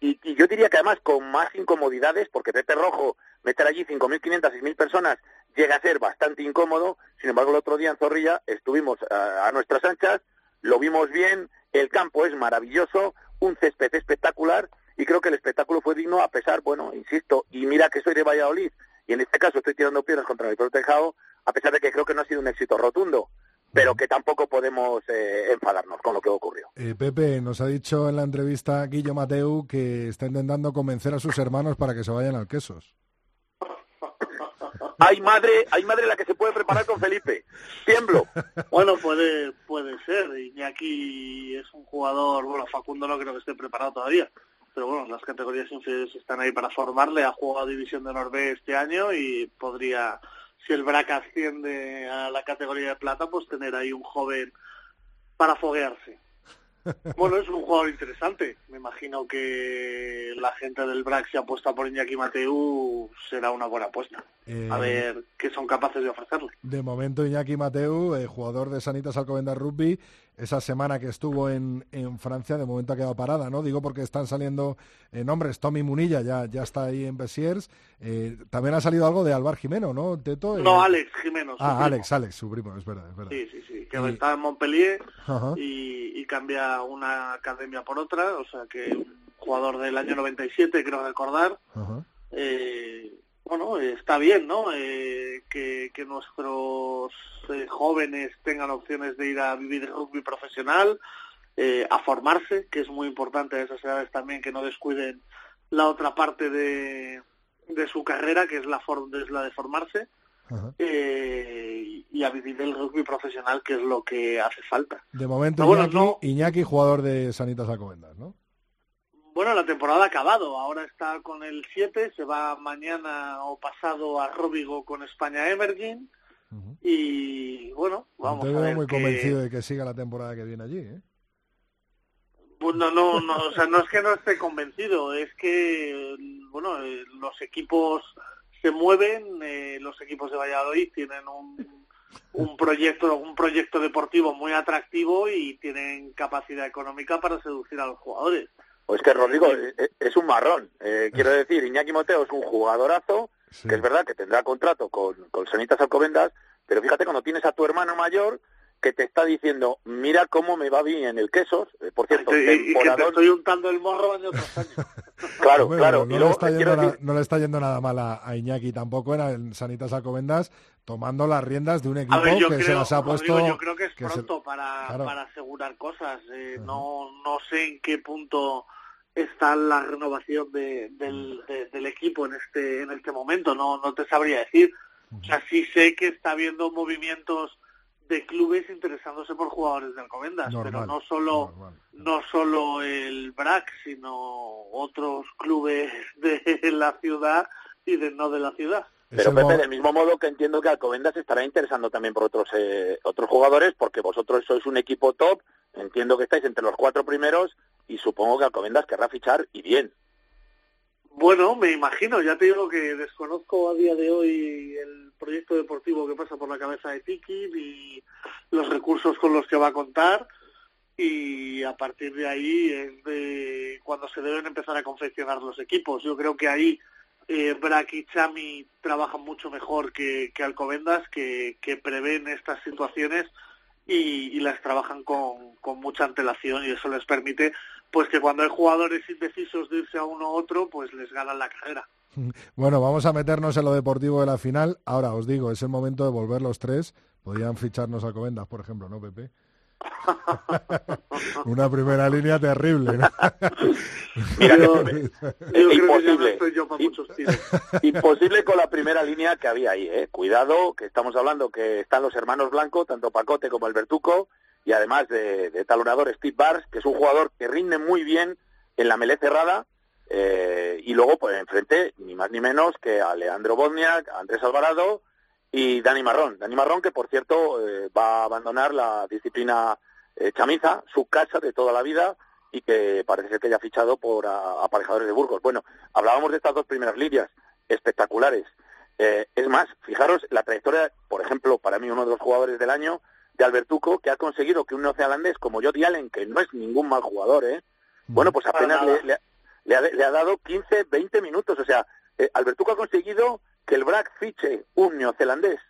y, y, yo diría que además con más incomodidades, porque Pepe Rojo meter allí 5.500, 6.000 personas llega a ser bastante incómodo. Sin embargo, el otro día en Zorrilla estuvimos a nuestras anchas, lo vimos bien, el campo es maravilloso, un césped espectacular y creo que el espectáculo fue digno a pesar, bueno, insisto, y mira que soy de Valladolid y en este caso estoy tirando piedras contra el protejado, a pesar de que creo que no ha sido un éxito rotundo, pero que tampoco podemos eh, enfadarnos con lo que ocurrió. Eh, Pepe, nos ha dicho en la entrevista Guillo Mateu que está intentando convencer a sus hermanos para que se vayan al Quesos (laughs) hay madre, hay madre la que se puede preparar con Felipe. Tiemblo. (laughs) Bueno, puede, puede ser. Iñaki es un jugador, bueno, Facundo no creo que esté preparado todavía. Pero bueno, las categorías inferiores están ahí para formarle. Ha jugado División de Norbe este año y podría, si el BRAC asciende a la categoría de plata, pues tener ahí un joven para foguearse. (laughs) Bueno, es un jugador interesante. Me imagino que la gente del BRAC, si apuesta por Iñaki Mateu, será una buena apuesta. a eh, ver qué son capaces de ofrecerle. De momento, Iñaki Mateu, eh, jugador de Sanitas Alcobendas Rugby, esa semana que estuvo en, en, Francia, de momento ha quedado parada, ¿no? Digo porque están saliendo eh, nombres. Tommy Munilla ya, ya está ahí en Besiers. Eh, también ha salido algo de Alvar Jimeno, ¿no, Teto? No, Alex Jimeno. Ah, Alex, Alex, su primo, es verdad, es verdad. Sí, sí, sí, que está en Montpellier y, y, cambia una academia por otra, o sea que un jugador del año 97, creo recordar. Eh, bueno, está bien, ¿no? Eh, que, que, nuestros eh, jóvenes tengan opciones de ir a vivir rugby profesional, eh, a formarse, que es muy importante a esas edades también, que no descuiden la otra parte de, de su carrera, que es la, es la de formarse, y a vivir el rugby profesional, que es lo que hace falta. De momento, Iñaki, Iñaki, jugador de Sanitas Alcobendas, ¿no? Bueno, la temporada ha acabado, ahora está con el 7, se va mañana o pasado a Róbigo con España Emerging y bueno, vamos a ver muy qué- convencido de que siga la temporada que viene allí, ¿eh? Pues no, no, no, o sea, no es que no esté convencido, es que, bueno, eh, los equipos se mueven, eh, los equipos de Valladolid tienen un, un proyecto, un proyecto deportivo muy atractivo y tienen capacidad económica para seducir a los jugadores. Pues que Rodrigo eh, eh, es un marrón. Eh, quiero decir, Iñaki Moteo es un jugadorazo, que es verdad que tendrá contrato con, con Sanitas Alcobendas, pero fíjate cuando tienes a tu hermano mayor que te está diciendo, mira cómo me va bien el quesos, eh, por cierto, Y, y que te temporadón, estoy untando el morro año tras año. claro, Bueno, claro, no, y le luego, está eh, yendo decir, no le está yendo nada mal a, a Iñaki tampoco en, en Sanitas Alcobendas, tomando las riendas de un equipo ver, que creo, se las ha Rodrigo, puesto... yo creo que es que se- pronto para, Claro. para asegurar cosas. Eh, no, no sé en qué punto está la renovación de- del, de- del equipo en este en este momento. No, no te sabría decir. O sea, sí sé que está habiendo movimientos de clubes interesándose por jugadores de Alcobendas, pero no solo no solo el BRAC, sino otros clubes (laughs) de la ciudad y de no de la ciudad. Pero Pepe, del mismo modo que entiendo que Alcobendas estará interesando también por otros eh, otros jugadores, porque vosotros sois un equipo top, entiendo que estáis entre los cuatro primeros y supongo que Alcobendas querrá fichar y bien. Bueno, me imagino, ya te digo que desconozco a día de hoy el proyecto deportivo que pasa por la cabeza de Tiki y los recursos con los que va a contar y a partir de ahí es de cuando se deben empezar a confeccionar los equipos. Yo creo que ahí eh, Chami trabajan mucho mejor que, que Alcobendas, que, prevén estas situaciones y, las trabajan con, con mucha antelación y eso les permite pues que cuando hay jugadores indecisos de irse a uno u otro, pues les ganan la carrera. (laughs) Bueno, vamos a meternos en lo deportivo de la final. Ahora os digo, es el momento de volver los tres. Podrían ficharnos a Covendas, por ejemplo, ¿no, Pepe? (laughs) Una primera línea terrible, ¿no? Mira, Yo- que- Yo creo que ya no imposible. yo. (laughs) Imposible con la primera línea que había ahí, ¿eh? Cuidado, que estamos hablando que están los hermanos Blanco, tanto Pacote como Albertuco, y además de, de talonador Steve Bars, que es un jugador que rinde muy bien en la melé cerrada, eh, y luego pues enfrente ni más ni menos que a Leandro Bodniak, a Andrés Alvarado y Dani Marrón. Dani Marrón que por cierto eh, va a abandonar la disciplina eh, chamiza, su casa de toda la vida y que parece ser que ya ha fichado por aparejadores de Burgos. Bueno, hablábamos de estas dos primeras líneas espectaculares. Eh, es más, fijaros la trayectoria, por ejemplo, para mí uno de los jugadores del año de Albertuco, que ha conseguido que un neozelandés como Jody Allen, que no es ningún mal jugador, ¿eh? bueno, pues apenas le, le- le ha, le ha dado 15, 20 minutos. O sea, eh, Albertuco ha conseguido que el BRAC fiche un neozelandés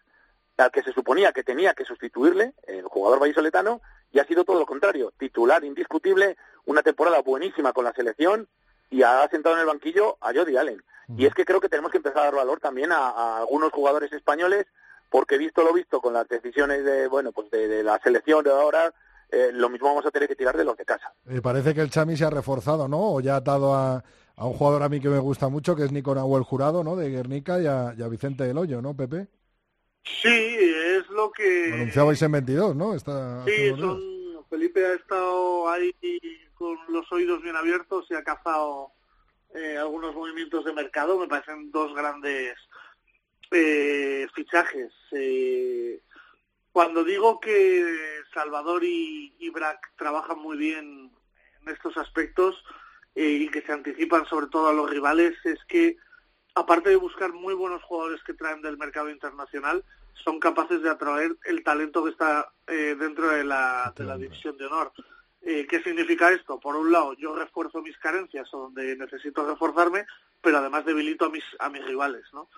al que se suponía que tenía que sustituirle, el jugador vallisoletano, y ha sido todo lo contrario. Titular indiscutible, una temporada buenísima con la selección y ha sentado en el banquillo a Jody Allen. Y es que creo que tenemos que empezar a dar valor también a, algunos jugadores españoles, porque visto lo visto con las decisiones de, bueno, pues de, la selección de ahora, eh, lo mismo vamos a tener que tirar de los de casa. Eh, parece que el Chami se ha reforzado, ¿no? O ya ha atado a, a un jugador a mí que me gusta mucho, que es Nico Nahuel Jurado, ¿no? De Guernica y a, y a Vicente del Hoyo, ¿no, Pepe? Sí, es lo que... Anunciabais en 22, ¿no? Sí, son, Felipe ha estado ahí con los oídos bien abiertos y ha cazado eh, algunos movimientos de mercado. Me parecen dos grandes eh, fichajes. Eh, cuando digo que Salvador y, y Brack trabajan muy bien en estos aspectos eh, y que se anticipan sobre todo a los rivales, es que aparte de buscar muy buenos jugadores que traen del mercado internacional, son capaces de atraer el talento que está eh, dentro de la, de la división de honor. Eh, ¿Qué significa esto? Por un lado, yo refuerzo mis carencias o donde necesito reforzarme, pero además debilito a mis a mis rivales, ¿no?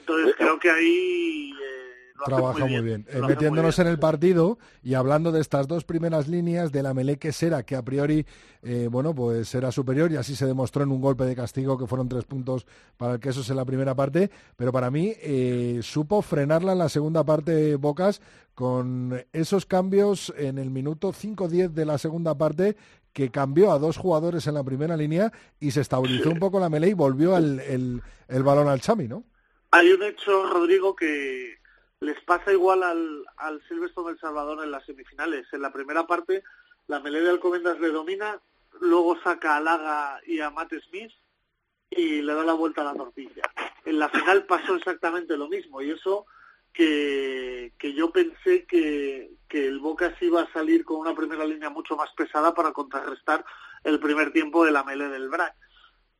Entonces creo que ahí eh, Trabaja muy bien. Eh, muy metiéndonos bien. en el partido y hablando de estas dos primeras líneas de la Meleque Sera, que a priori, eh, bueno, pues era superior y así se demostró en un golpe de castigo que fueron tres puntos para el Quesos en la primera parte, pero para mí eh, supo frenarla en la segunda parte Bocas con esos cambios en el minuto 5-10 de la segunda parte que cambió a dos jugadores en la primera línea y se estabilizó un poco la melee y volvió al- el, el balón al Chami, ¿no? Hay un hecho, Rodrigo, que les pasa igual al, al Silvestre del Salvador en las semifinales. En la primera parte, la melee de Alcobendas le domina, luego saca a Laga y a Matt Smith y le da la vuelta a la tortilla. En la final pasó exactamente lo mismo y eso que, que yo pensé que, que el Boca se iba a salir con una primera línea mucho más pesada para contrarrestar el primer tiempo de la melee del BRAC.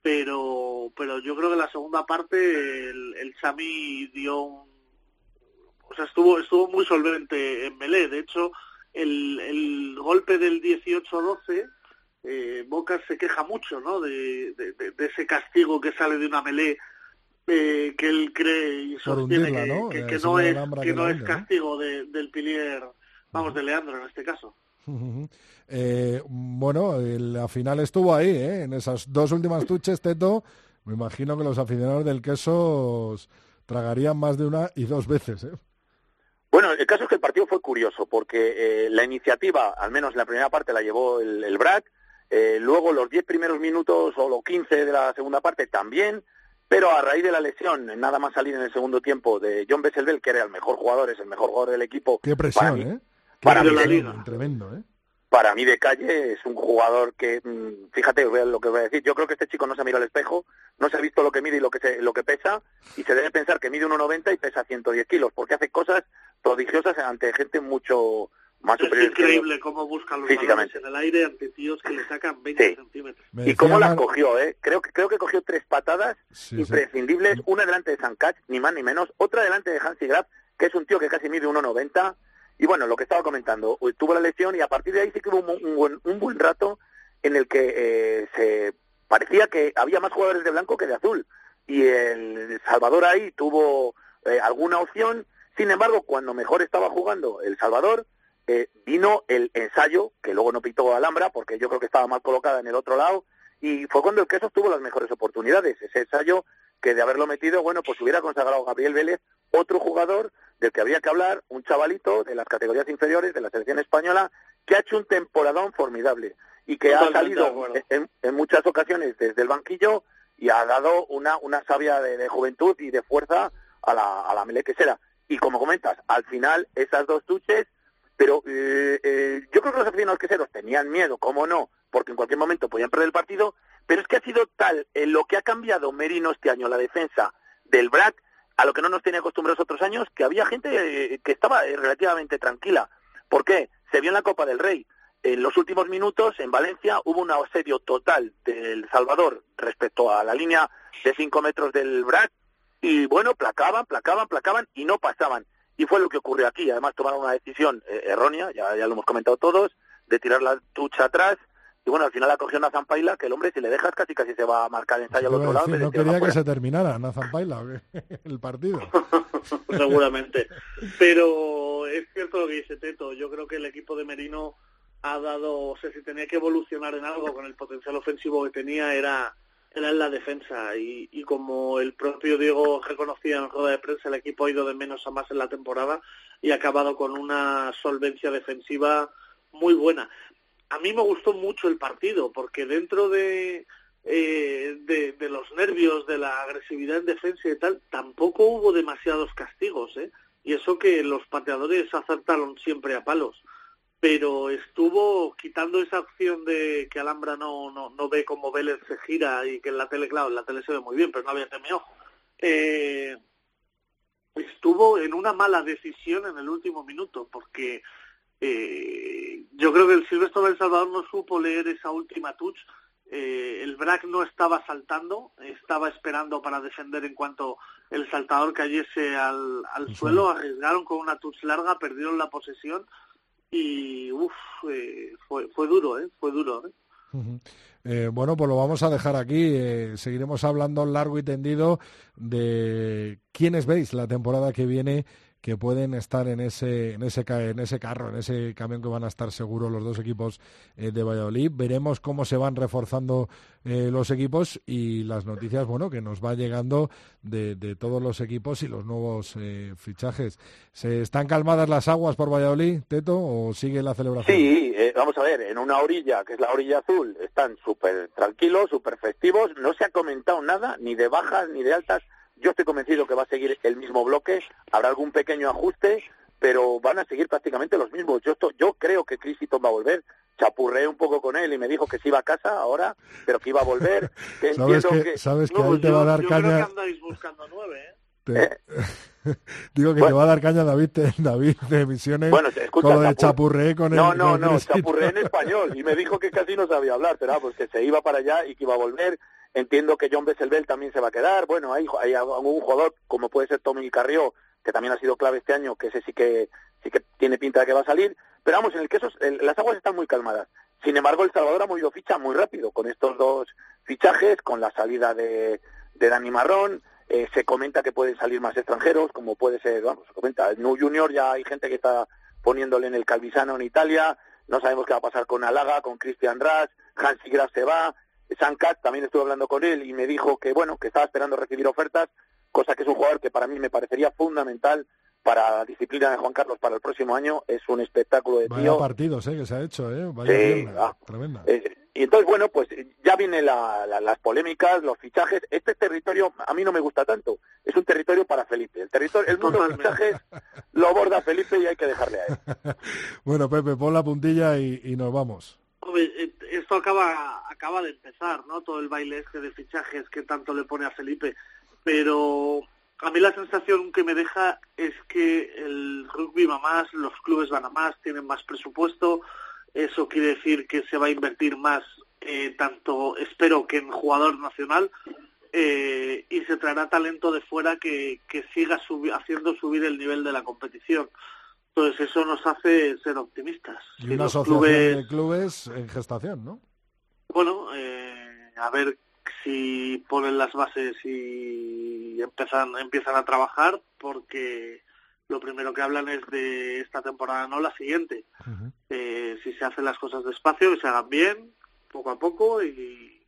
Pero, pero yo creo que la segunda parte el, el dio un... O sea, estuvo, estuvo muy solvente en melee. De hecho, el, el golpe del 18-12 eh, Boca se queja mucho ¿no? De, de, ese castigo que sale de una melé eh, que él cree y sostiene que, ¿no? Que, no es, que no es castigo del pilier, vamos, de Leandro en este caso. Eh, bueno, la final estuvo ahí, ¿eh? en esas dos últimas tuches, Teto. Me imagino que los aficionados del queso tragarían más de una y dos veces. ¿eh? Bueno, el caso es que el partido fue curioso, porque la iniciativa, al menos en la primera parte, la llevó el, el BRAC, eh, luego los 10 primeros minutos o los 15 de la segunda parte también, pero a raíz de la lesión, nada más salir en el segundo tiempo de John Besselbel, que era el mejor jugador, es el mejor jugador del equipo. Qué presión, ¿eh? para mí, Tremendo, ¿eh? Para mí de calle es un jugador que, mm, fíjate lo que voy a decir, yo creo que este chico no se mira al espejo, no se ha visto lo que mide y lo que, se, lo que pesa, y se debe pensar que mide 1,90 y pesa 110 kilos, porque hace cosas prodigiosas ante gente mucho es increíble cómo buscan los físicamente en el aire ante tíos que le sacan 20 centímetros. y cómo las cogió, ¿eh? Creo que, creo que cogió tres patadas imprescindibles, una delante de Sankach, ni más ni menos, otra delante de Hansi Graf, que es un tío que casi mide 1,90. Y bueno, lo que estaba comentando, tuvo la lesión y a partir de ahí sí que hubo un, buen, un buen rato en el que eh, se parecía que había más jugadores de blanco que de azul. Y el Salvador ahí tuvo eh, alguna opción. Sin embargo, cuando mejor estaba jugando El Salvador, eh, vino el ensayo, que luego no pitó Alhambra, porque yo creo que estaba mal colocada en el otro lado, y fue cuando el queso tuvo las mejores oportunidades. Ese ensayo que de haberlo metido, bueno, pues hubiera consagrado Gabriel Vélez, otro jugador del que había que hablar, un chavalito de las categorías inferiores de la selección española, que ha hecho un temporadón formidable y que ha salido en, muchas ocasiones desde el banquillo y ha dado una, una savia de, juventud y de fuerza a la, a la melequesera. Y como comentas, al final esas dos tuches pero eh, eh, yo creo que los aficionados queseros tenían miedo, cómo no, porque en cualquier momento podían perder el partido, pero es que ha sido tal en lo que ha cambiado Merino este año, la defensa del BRAC, a lo que no nos tenía acostumbrados otros años, que había gente eh, que estaba relativamente tranquila. ¿Por qué? Se vio en la Copa del Rey. En los últimos minutos, en Valencia, hubo un asedio total del Salvador respecto a la línea de 5 metros del BRAC, y bueno, placaban, placaban, placaban y no pasaban. Y fue lo que ocurrió aquí. Además tomaron una decisión eh, errónea, ya, ya lo hemos comentado todos, de tirar la tucha atrás. Y bueno, al final la cogió Nathan Paila, que el hombre, si le dejas, casi casi se va a marcar ensayo al otro lado. no quería que se terminara Nathan Paila (laughs) el partido. (laughs) Seguramente. Pero es cierto lo que dice Teto. Yo creo que el equipo de Merino ha dado, o sea, si tenía que evolucionar en algo con el potencial ofensivo que tenía, era era en la defensa y, y, como el propio Diego reconocía en rueda de prensa, el equipo ha ido de menos a más en la temporada y ha acabado con una solvencia defensiva muy buena. A mí me gustó mucho el partido porque dentro de, eh, de, de, los nervios, de la agresividad en defensa y tal, tampoco hubo demasiados castigos, ¿eh? Y eso que los pateadores acertaron siempre a palos pero estuvo quitando esa opción de que Alhambra no, no, no ve cómo Vélez se gira y que en la tele, claro, en la tele se ve muy bien, pero no había temido. Eh, estuvo en una mala decisión en el último minuto, porque eh, yo creo que el Silvestre del Salvador no supo leer esa última touch. Eh, el BRAC no estaba saltando, estaba esperando para defender en cuanto el saltador cayese al, al suelo, arriesgaron con una touch larga, perdieron la posesión y eh, fue, fue duro, ¿eh? Fue duro, ¿eh? Eh, bueno, pues lo vamos a dejar aquí. seguiremos hablando largo y tendido de quiénes veis la temporada que viene que pueden estar en ese, en ese, en ese carro, en ese camión que van a estar seguros los dos equipos eh, de Valladolid. Veremos cómo se van reforzando eh, los equipos y las noticias, bueno, que nos va llegando de, todos los equipos y los nuevos eh, fichajes. ¿Se están calmadas las aguas por Valladolid, Teto, o sigue la celebración? Sí, vamos a ver, en una orilla, que es la orilla azul, están súper tranquilos, súper festivos, no se ha comentado nada, ni de bajas ni de altas yo estoy convencido que va a seguir el mismo bloque, habrá algún pequeño ajuste, pero van a seguir prácticamente los mismos. Yo, yo creo que Criston va a volver, chapurré un poco con él y me dijo que se iba a casa ahora, pero que iba a volver. ¿Sabes (laughs) que, ¿Sabes que ahí te va a dar caña? buscando nueve, ¿eh? ¿Eh? (laughs) Digo que te va a dar caña David, (laughs) David de Misiones bueno, con lo de chapurré con el No, no, no, chapurré en español y me dijo que casi no sabía hablar, pero pues que se iba para allá y que iba a volver. Entiendo que John Besselbel también se va a quedar. Bueno, hay, hay algún jugador como puede ser Tommy Carrió, que también ha sido clave este año, que ese sí que sí que tiene pinta de que va a salir. Pero vamos, en el que esos, las aguas están muy calmadas. Sin embargo, El Salvador ha movido ficha muy rápido con estos dos fichajes, con la salida de, de Dani Marrón, eh, se comenta que pueden salir más extranjeros, como puede ser, vamos, se comenta, el New Junior ya hay gente que está poniéndole en el Calvisano en Italia, no sabemos qué va a pasar con Alaga, con Christian Ras, Hansi Graf se va, San también estuve hablando con él y me dijo que bueno, que estaba esperando recibir ofertas, cosa que es un jugador que para mí me parecería fundamental para la disciplina de Juan Carlos para el próximo año, es un espectáculo de Vaya partidos eh, que se ha hecho, eh, Vaya ah, tremenda. Eh, y entonces, bueno, pues ya vienen las polémicas, los fichajes. Este territorio a mí no me gusta tanto. Es un territorio para Felipe. El territorio, el mundo de los fichajes lo borda Felipe y hay que dejarle a él. (laughs) bueno, Pepe, pon la puntilla y, nos vamos. Eh, esto acaba, acaba de empezar, ¿no? Todo el baile este de fichajes que tanto le pone a Felipe. Pero a mí la sensación que me deja es que el rugby va más, los clubes van a más, tienen más presupuesto eso quiere decir que se va a invertir más, eh, tanto espero que en jugador nacional, eh, y se traerá talento de fuera que, que siga haciendo subir el nivel de la competición. Entonces eso nos hace ser optimistas. Y una asociación de clubes en gestación, ¿no? Bueno, eh, a ver si ponen las bases y empiezan, empiezan a trabajar, porque lo primero que hablan es de esta temporada, no la siguiente. Eh, si se hacen las cosas despacio, que se hagan bien, poco a poco y,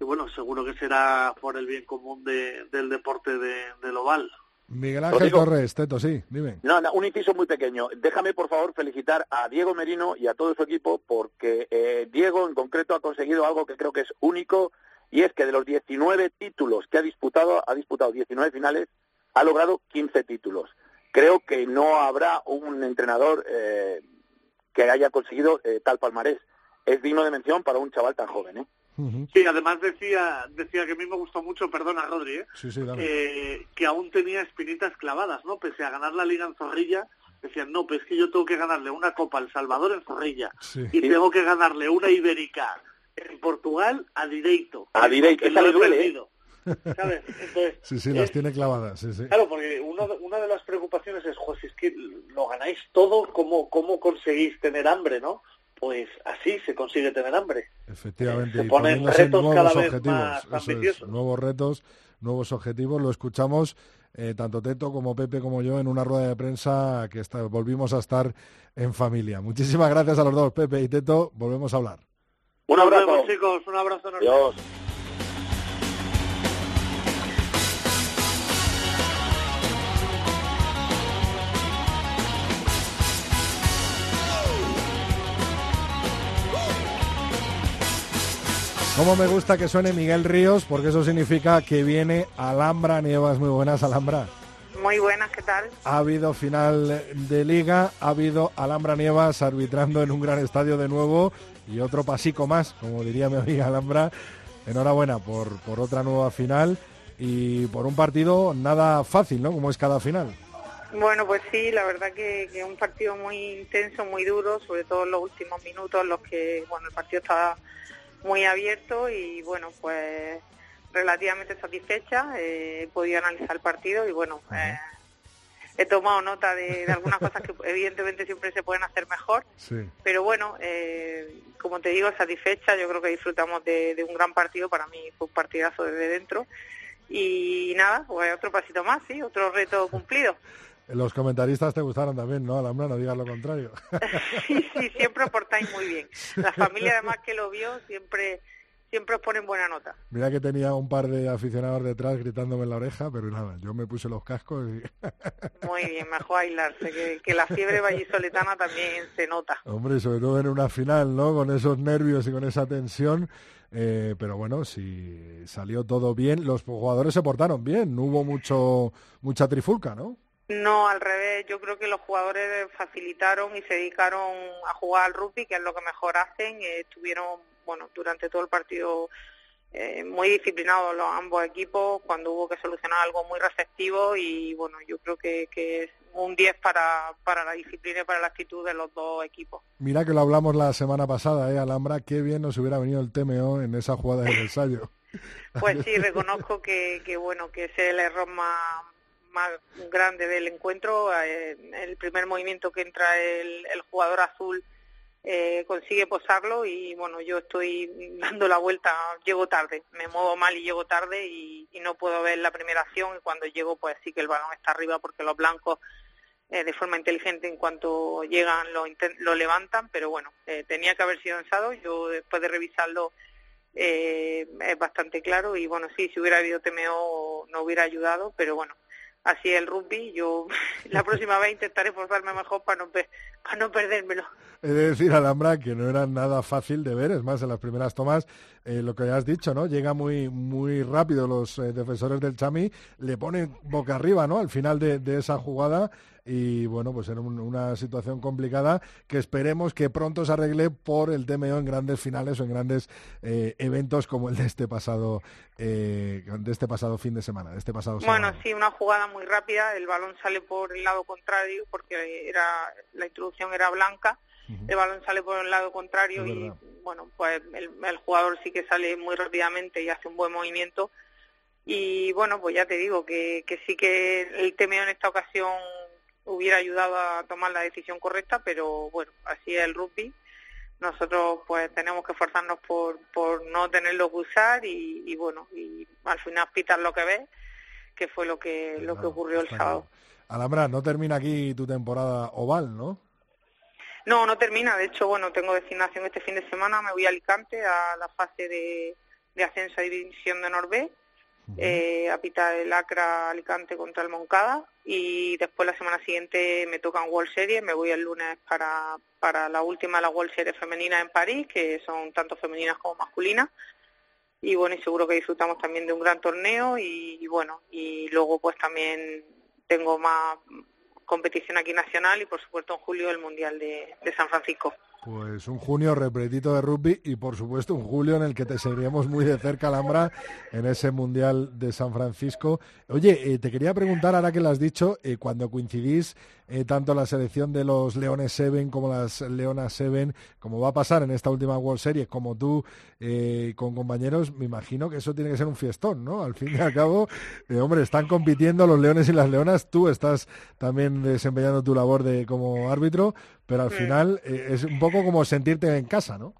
bueno, seguro que será por el bien común del deporte de, del oval. Miguel Ángel Torres, Teto, sí, dime. No, un inciso muy pequeño. Déjame, por favor, felicitar a Diego Merino y a todo su equipo porque eh, Diego, en concreto, ha conseguido algo que creo que es único y es que de los 19 títulos que ha disputado, ha disputado 19 finales, ha logrado 15 títulos creo que no habrá un entrenador eh, que haya conseguido eh, tal palmarés. Es digno de mención para un chaval tan joven. ¿eh? Sí, además decía decía que a mí me gustó mucho, perdona Rodri, ¿eh? que aún tenía espinitas clavadas, ¿no? Pese a ganar la liga en Zorrilla, decían, no, pues es que yo tengo que ganarle una Copa al Salvador en Zorrilla y tengo que ganarle una Ibérica en Portugal a Direito. A Direito, esa le duele, ¿sabes? Entonces, (laughs) sí, sí, las tiene clavadas, sí, sí. Claro, porque una de las preocupaciones es, si es que lo ganáis todo, ¿cómo, ¿cómo conseguís tener hambre, no? Pues así se consigue tener hambre. Efectivamente. se ponen retos cada vez más ambiciosos. nuevos retos, nuevos objetivos, lo escuchamos eh, tanto Teto como Pepe como yo en una rueda de prensa que volvimos a estar en familia. Muchísimas gracias a los dos, Pepe y Teto, volvemos a hablar. Un abrazo. chicos, un abrazo. Adiós. Cómo me gusta que suene Miguel Ríos, porque eso significa que viene Alhambra Nievas. Muy buenas, Alhambra. Muy buenas, ¿qué tal? Ha habido final de liga, ha habido Alhambra Nievas arbitrando en un gran estadio de nuevo y otro pasico más, como diría mi amiga Alhambra. Enhorabuena por, por otra nueva final y por un partido nada fácil, ¿no? Como es cada final. Bueno, pues sí, la verdad que, es un partido muy intenso, muy duro, sobre todo en los últimos minutos, en los que bueno el partido estaba muy abierto y bueno, pues relativamente satisfecha. Eh, he podido analizar el partido y bueno, eh, he tomado nota de, algunas cosas que (laughs) evidentemente siempre se pueden hacer mejor. Pero bueno, eh, como te digo, satisfecha. Yo creo que disfrutamos de, un gran partido. Para mí fue un partidazo desde dentro. Y nada, pues otro pasito más, sí, otro reto cumplido. (laughs) Los comentaristas te gustaron también, ¿no, Alhambra? No digas lo contrario. (laughs) sí, sí, siempre aportáis muy bien. La familia, además, que lo vio, siempre siempre os ponen buena nota. Mira que tenía un par de aficionados detrás gritándome en la oreja, pero nada, yo me puse los cascos y... (laughs) Muy bien, mejor aislarse, que, la fiebre vallisoletana también se nota. Hombre, sobre todo en una final, ¿no? Con esos nervios y con esa tensión. Eh, pero bueno, si salió todo bien, los jugadores se portaron bien, no hubo mucho mucha trifulca, ¿no? No, al revés. Yo creo que los jugadores facilitaron y se dedicaron a jugar al rugby, que es lo que mejor hacen. Eh, estuvieron, bueno, durante todo el partido eh, muy disciplinados los ambos equipos cuando hubo que solucionar algo muy receptivo y bueno, yo creo que, que es un 10 para, para la disciplina y para la actitud de los dos equipos. Mira que lo hablamos la semana pasada, ¿eh, Alhambra? Qué bien nos hubiera venido el TMO en esa jugada del (laughs) ensayo. pues sí, (laughs) reconozco que, que bueno, que es el error más, más grande del encuentro. Eh, el primer movimiento que entra el, el jugador azul eh, consigue posarlo y bueno, yo estoy (laughs) dando la vuelta, llego tarde, me muevo mal y llego tarde y, no puedo ver la primera acción y cuando llego pues sí que el balón está arriba porque los blancos eh, de forma inteligente en cuanto llegan lo, lo levantan, pero bueno, eh, tenía que haber sido ensado, yo después de revisarlo es bastante claro y bueno, sí, si hubiera habido TMO no hubiera ayudado, pero bueno, así el rugby. Yo la próxima vez intentaré esforzarme mejor para no, para no perdérmelo. He de decir, Alhambra, que no era nada fácil de ver, es más, en las primeras tomas, eh, lo que has dicho, ¿no? Llega muy muy rápido los eh, defensores del Chami, le ponen boca arriba, ¿no? Al final de, de esa jugada y bueno, pues era una situación complicada que esperemos que pronto se arregle por el TMO en grandes finales o en grandes eh, eventos como el de este pasado eh, de este pasado fin de semana, de este pasado Bueno, sí, una jugada muy rápida, el balón sale por el lado contrario porque era la introducción era blanca, el balón sale por el lado contrario y bueno, pues el, el jugador sí que sale muy rápidamente y hace un buen movimiento. Y bueno, pues ya te digo que, que sí que el TMO en esta ocasión hubiera ayudado a tomar la decisión correcta, pero bueno, así es el rugby. Nosotros pues tenemos que esforzarnos por, por no tenerlo que usar y, bueno, y al final pitar lo que ves, que fue lo que, lo que ocurrió el sábado. Alhambra, no termina aquí tu temporada oval, ¿no? No, no termina. De hecho, bueno, tengo designación este fin de semana. Me voy a Alicante a la fase de, de ascenso a División de Norbe eh, a pitar el Acra Alicante contra el Moncada y después la semana siguiente me tocan World Series, me voy el lunes para, para la última la World Series femenina en París, que son tanto femeninas como masculinas y bueno, y seguro que disfrutamos también de un gran torneo y, bueno, y luego pues también tengo más competición aquí nacional y por supuesto en julio el Mundial de San Francisco. Pues un junio repletito de rugby y por supuesto un julio en el que te seguiríamos muy de cerca, Alhambra, en ese Mundial de San Francisco. Oye, eh, te quería preguntar, ahora que lo has dicho, eh, cuando coincidís eh, tanto la selección de los Leones Seven como las Leonas Seven, como va a pasar en esta última World Series, como tú con compañeros, me imagino que eso tiene que ser un fiestón, ¿no? Al fin y al cabo, hombre, están compitiendo los Leones y las Leonas, tú estás también desempeñando tu labor de como árbitro, pero al final es un poco como sentirte en casa, ¿no?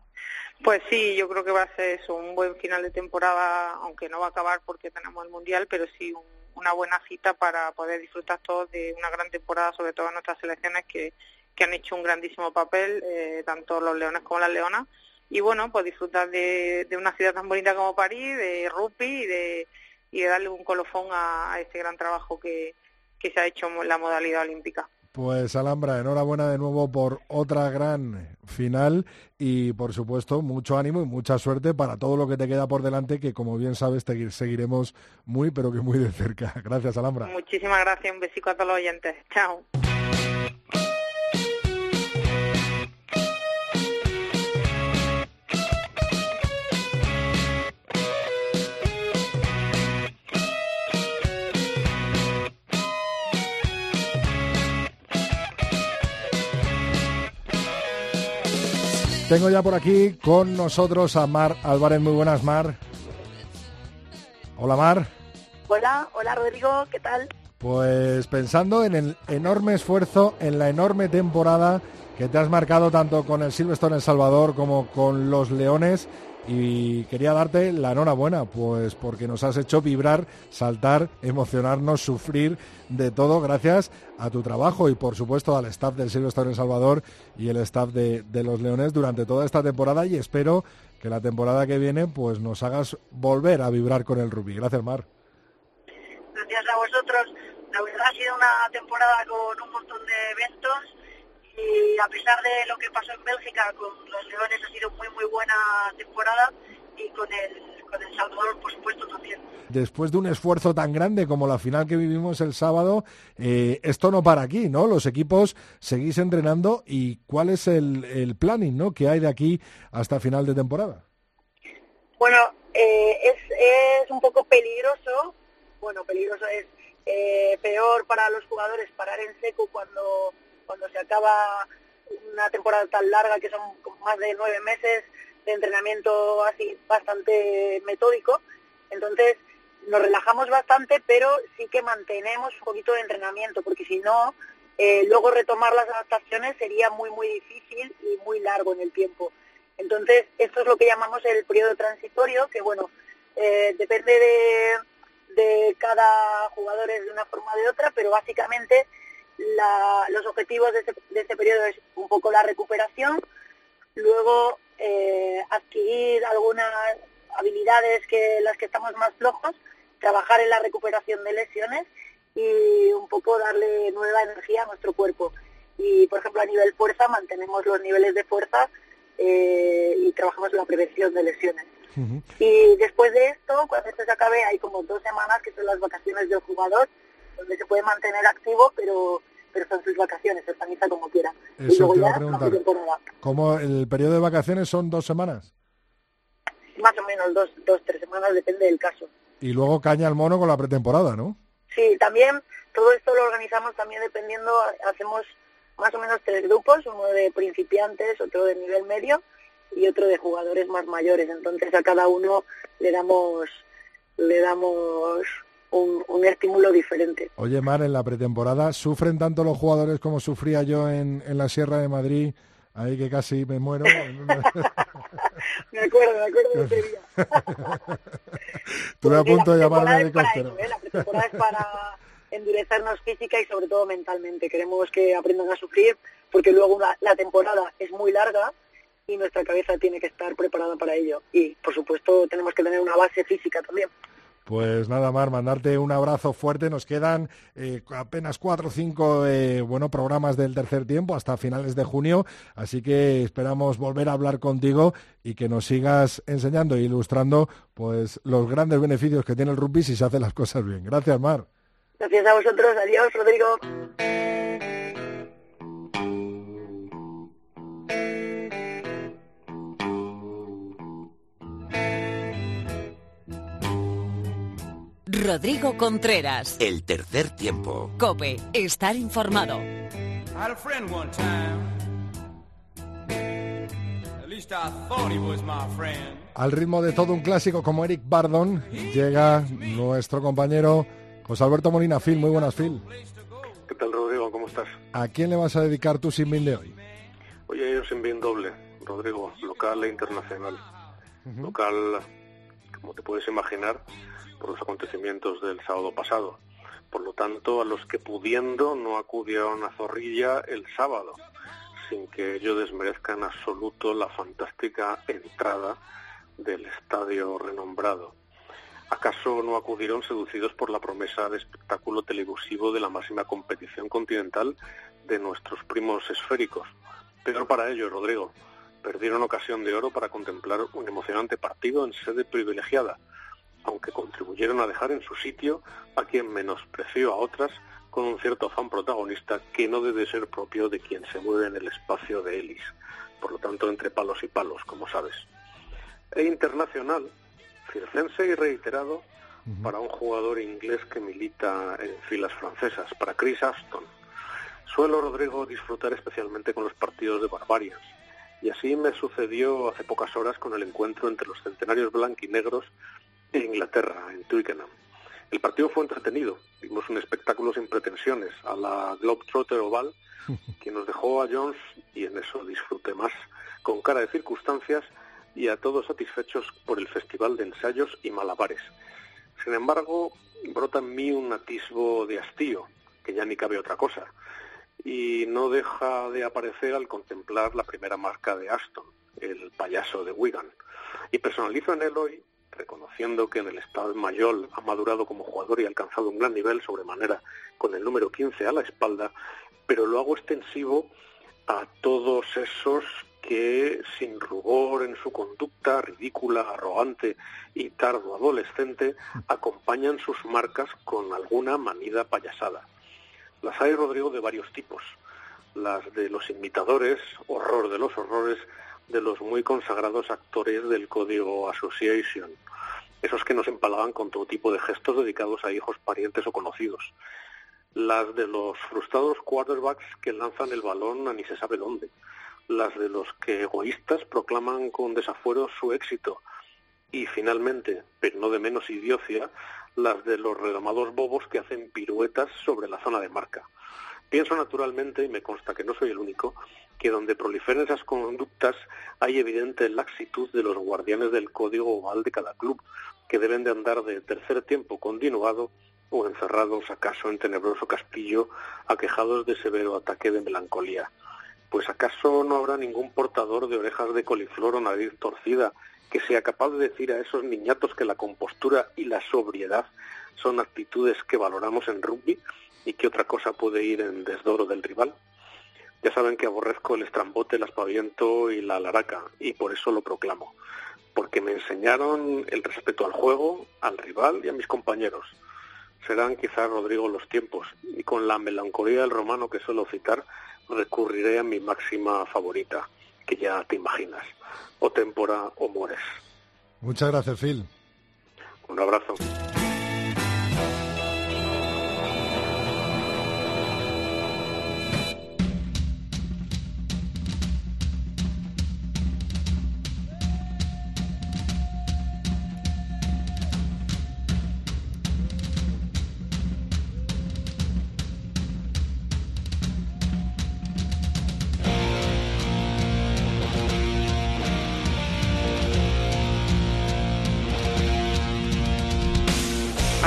Pues sí, yo creo que va a ser eso, un buen final de temporada, aunque no va a acabar porque tenemos el Mundial, pero sí una buena cita para poder disfrutar todos de una gran temporada, sobre todo nuestras selecciones que, que han hecho un grandísimo papel, eh, tanto los leones como las leonas. Y bueno, pues disfrutar de, una ciudad tan bonita como París, de rugby y de, y de darle un colofón a, a este gran trabajo que, que se ha hecho en la modalidad olímpica. Pues Alhambra, enhorabuena de nuevo por otra gran final y por supuesto mucho ánimo y mucha suerte para todo lo que te queda por delante que como bien sabes te seguiremos muy pero que muy de cerca. (laughs) Gracias Alhambra. Muchísimas gracias, un besico a todos los oyentes. Chao. Tengo ya por aquí con nosotros a Mar Álvarez. Muy buenas, Mar. Hola, Mar. Hola, hola, Rodrigo. ¿Qué tal? Pues pensando en el enorme esfuerzo, en la enorme temporada que te has marcado tanto con el Silverstone El Salvador como con los Leones y quería darte la enhorabuena, pues porque nos has hecho vibrar, saltar, emocionarnos, sufrir de todo gracias a tu trabajo y por supuesto al staff del Silvestre en Salvador y el staff de, los Leones durante toda esta temporada y espero que la temporada que viene pues nos hagas volver a vibrar con el rugby. Gracias, Mar. Gracias a vosotros. La verdad ha sido una temporada con un montón de eventos y a pesar de lo que pasó en Bélgica con los Leones ha sido muy muy buena temporada y con el con El Salvador, por supuesto, también. Después de un esfuerzo tan grande como la final que vivimos el sábado, eh, esto no para aquí, ¿no? Los equipos seguís entrenando y cuál es el, el planning, ¿no? Que hay de aquí hasta final de temporada. Bueno, eh, es, es un poco peligroso, bueno, peligroso es eh, peor para los jugadores parar en seco cuando, cuando se acaba una temporada tan larga que son más de nueve meses de entrenamiento así bastante metódico. Entonces nos relajamos bastante, pero sí que mantenemos un poquito de entrenamiento, porque si no, eh, luego retomar las adaptaciones sería muy, muy difícil y muy largo en el tiempo. Entonces, esto es lo que llamamos el periodo transitorio, que bueno, eh, depende de, de cada jugador es de una forma o de otra, pero básicamente los objetivos de ese, de periodo es un poco la recuperación, luego eh, adquirir algunas habilidades que las que estamos más flojos, trabajar en la recuperación de lesiones y un poco darle nueva energía a nuestro cuerpo. Y, por ejemplo, a nivel fuerza mantenemos los niveles de fuerza eh, y trabajamos en la prevención de lesiones. Y después de esto, cuando esto se acabe, hay como dos semanas que son las vacaciones del jugador, donde se puede mantener activo, pero pero son sus vacaciones, se organiza como quiera. Eso te iba a preguntar. ¿Cómo el periodo de vacaciones son dos semanas? Más o menos, dos, dos, tres semanas, depende del caso. Y luego caña al mono con la pretemporada, ¿no? Sí, también todo esto lo organizamos también dependiendo, hacemos más o menos tres grupos, uno de principiantes, otro de nivel medio y otro de jugadores más mayores. Entonces a cada uno le damos le damos un, un, estímulo diferente. Oye, Mar, en la pretemporada, ¿sufren tanto los jugadores como sufría yo en, en la Sierra de Madrid? Ahí que casi me muero. (laughs) (laughs) me acuerdo, me acuerdo de ese día. (laughs) Estuve a punto de llamar al helicóptero. ¿eh? La pretemporada es para endurecernos física y sobre todo mentalmente. Queremos que aprendan a sufrir porque luego la temporada es muy larga y nuestra cabeza tiene que estar preparada para ello. Y, por supuesto, tenemos que tener una base física también. Pues nada más, mandarte un abrazo fuerte. Nos quedan eh, apenas cuatro o cinco eh, programas del tercer tiempo hasta finales de junio, así que esperamos volver a hablar contigo y que nos sigas enseñando e ilustrando pues los grandes beneficios que tiene el rugby si se hacen las cosas bien. Gracias, Mar. Gracias a vosotros. Adiós, Rodrigo. Rodrigo Contreras. El tercer tiempo. Cope, estar informado. Al ritmo de todo un clásico como Eric Bardon, llega nuestro compañero José Alberto Molina Phil. Muy buenas, Phil. ¿Qué tal, Rodrigo? ¿Cómo estás? ¿A quién le vas a dedicar tu sinbin de hoy? Oye, yo sinbin doble, Rodrigo, local e internacional. Local, como te puedes imaginar, por los acontecimientos del sábado pasado. Por lo tanto, a los que pudiendo no acudieron a Zorrilla el sábado, sin que ello desmerezca en absoluto la fantástica entrada del estadio renombrado. ¿Acaso no acudieron seducidos por la promesa de espectáculo televisivo de la máxima competición continental de nuestros primos esféricos? Peor para ellos, Rodrigo. Perdieron ocasión de oro para contemplar un emocionante partido en sede privilegiada, aunque contribuyeron a dejar en su sitio a quien menospreció a otras con un cierto afán protagonista que no debe ser propio de quien se mueve en el espacio de Elis, por lo tanto entre palos y palos, como sabes. E internacional, circense y reiterado para un jugador inglés que milita en filas francesas, para Chris Aston. Suelo, Rodrigo, disfrutar especialmente con los partidos de Barbarians, y así me sucedió hace pocas horas con el encuentro entre los centenarios blanquinegros en Inglaterra, en Twickenham. El partido fue entretenido, vimos un espectáculo sin pretensiones, a la Globetrotter Oval, (laughs) que nos dejó a Jones, y en eso disfruté más, con cara de circunstancias y a todos satisfechos por el Festival de Ensayos y Malabares. Sin embargo, brota en mí un atisbo de hastío, que ya ni cabe otra cosa, y no deja de aparecer al contemplar la primera marca de Aston, el payaso de Wigan. Y personalizo en él hoy reconociendo que en el Estado Mayor ha madurado como jugador y ha alcanzado un gran nivel sobremanera con el número 15 a la espalda, pero lo hago extensivo a todos esos que sin rubor en su conducta ridícula, arrogante y tardo adolescente acompañan sus marcas con alguna manida payasada. Las hay, Rodrigo, de varios tipos. Las de los imitadores, horror de los horrores, de los muy consagrados actores del Código Association, esos que nos empalaban con todo tipo de gestos dedicados a hijos, parientes o conocidos. Las de los frustrados quarterbacks que lanzan el balón a ni se sabe dónde las de los que egoístas proclaman con desafuero su éxito y finalmente, pero no de menos idiocia, las de los redomados bobos que hacen piruetas sobre la zona de marca. Pienso naturalmente, y me consta que no soy el único, que donde proliferen esas conductas hay evidente laxitud de los guardianes del código oval de cada club, que deben de andar de tercer tiempo continuado o encerrados acaso en tenebroso castillo, aquejados de severo ataque de melancolía pues acaso no habrá ningún portador de orejas de coliflor o nariz torcida que sea capaz de decir a esos niñatos que la compostura y la sobriedad son actitudes que valoramos en rugby y que otra cosa puede ir en desdoro del rival. Ya saben que aborrezco el estrambote, el aspaviento y la laraca, y por eso lo proclamo, porque me enseñaron el respeto al juego, al rival y a mis compañeros. Serán quizás, Rodrigo, los tiempos, y con la melancolía del romano que suelo citar, recurriré a mi máxima favorita, que ya te imaginas, o tempora o mueres. Muchas gracias, Phil. Un abrazo.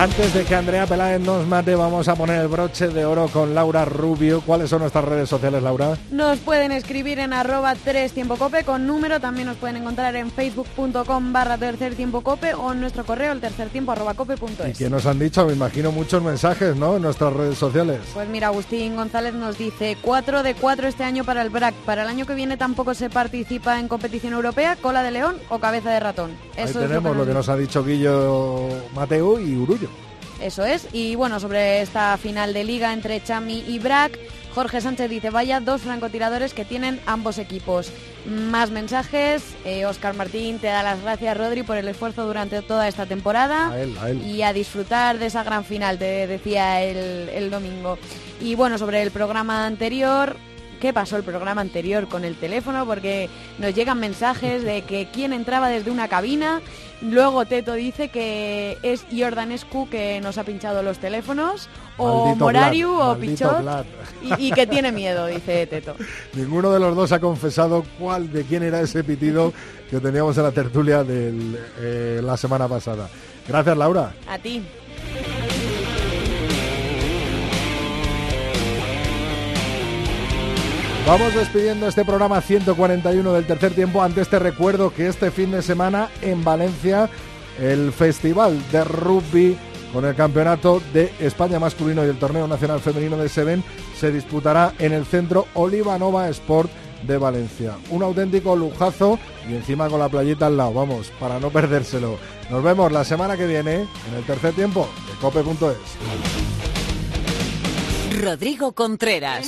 Antes de que Andrea Peláez nos mate, vamos a poner el broche de oro con Laura Rubio. ¿Cuáles son nuestras redes sociales, Laura? Nos pueden escribir en arroba 3 tiempo cope con número. También nos pueden encontrar en facebook.com barra tercer tiempo cope o en nuestro correo el tercer tiempo arroba cope punto ¿Y qué nos han dicho? Me imagino muchos mensajes, ¿no? En nuestras redes sociales. Pues mira, Agustín González nos dice 4 de 4 este año para el BRAC. Para el año que viene tampoco se participa en competición europea, cola de león o cabeza de ratón. Eso Ahí tenemos lo que, nos... ha dicho Guillo Mateo y Urullo. Eso es. Y bueno, sobre esta final de liga entre Chami y Brack, Jorge Sánchez dice, vaya dos francotiradores que tienen ambos equipos. Más mensajes. Oscar eh, Martín te da las gracias, Rodri, por el esfuerzo durante toda esta temporada. Y a disfrutar de esa gran final, te decía el, el domingo. Y bueno, sobre el programa anterior, qué pasó el programa anterior con el teléfono, porque nos llegan mensajes de que quién entraba desde una cabina. Luego Teto dice que es Jordanescu que nos ha pinchado los teléfonos, o Morariu o Pichot, y, que tiene miedo, dice Teto. (laughs) Ninguno de los dos ha confesado cuál de quién era ese pitido que teníamos en la tertulia de eh, la semana pasada. Gracias, Laura. A ti. Vamos despidiendo este programa 141 del tercer tiempo. Antes te recuerdo que este fin de semana en Valencia el Festival de Rugby con el Campeonato de España masculino y el Torneo Nacional Femenino de Seven se disputará en el Centro Olivanova Sport de Valencia. Un auténtico lujazo y encima con la playita al lado, vamos, para no perdérselo. Nos vemos la semana que viene en el tercer tiempo de cope.es. Rodrigo Contreras.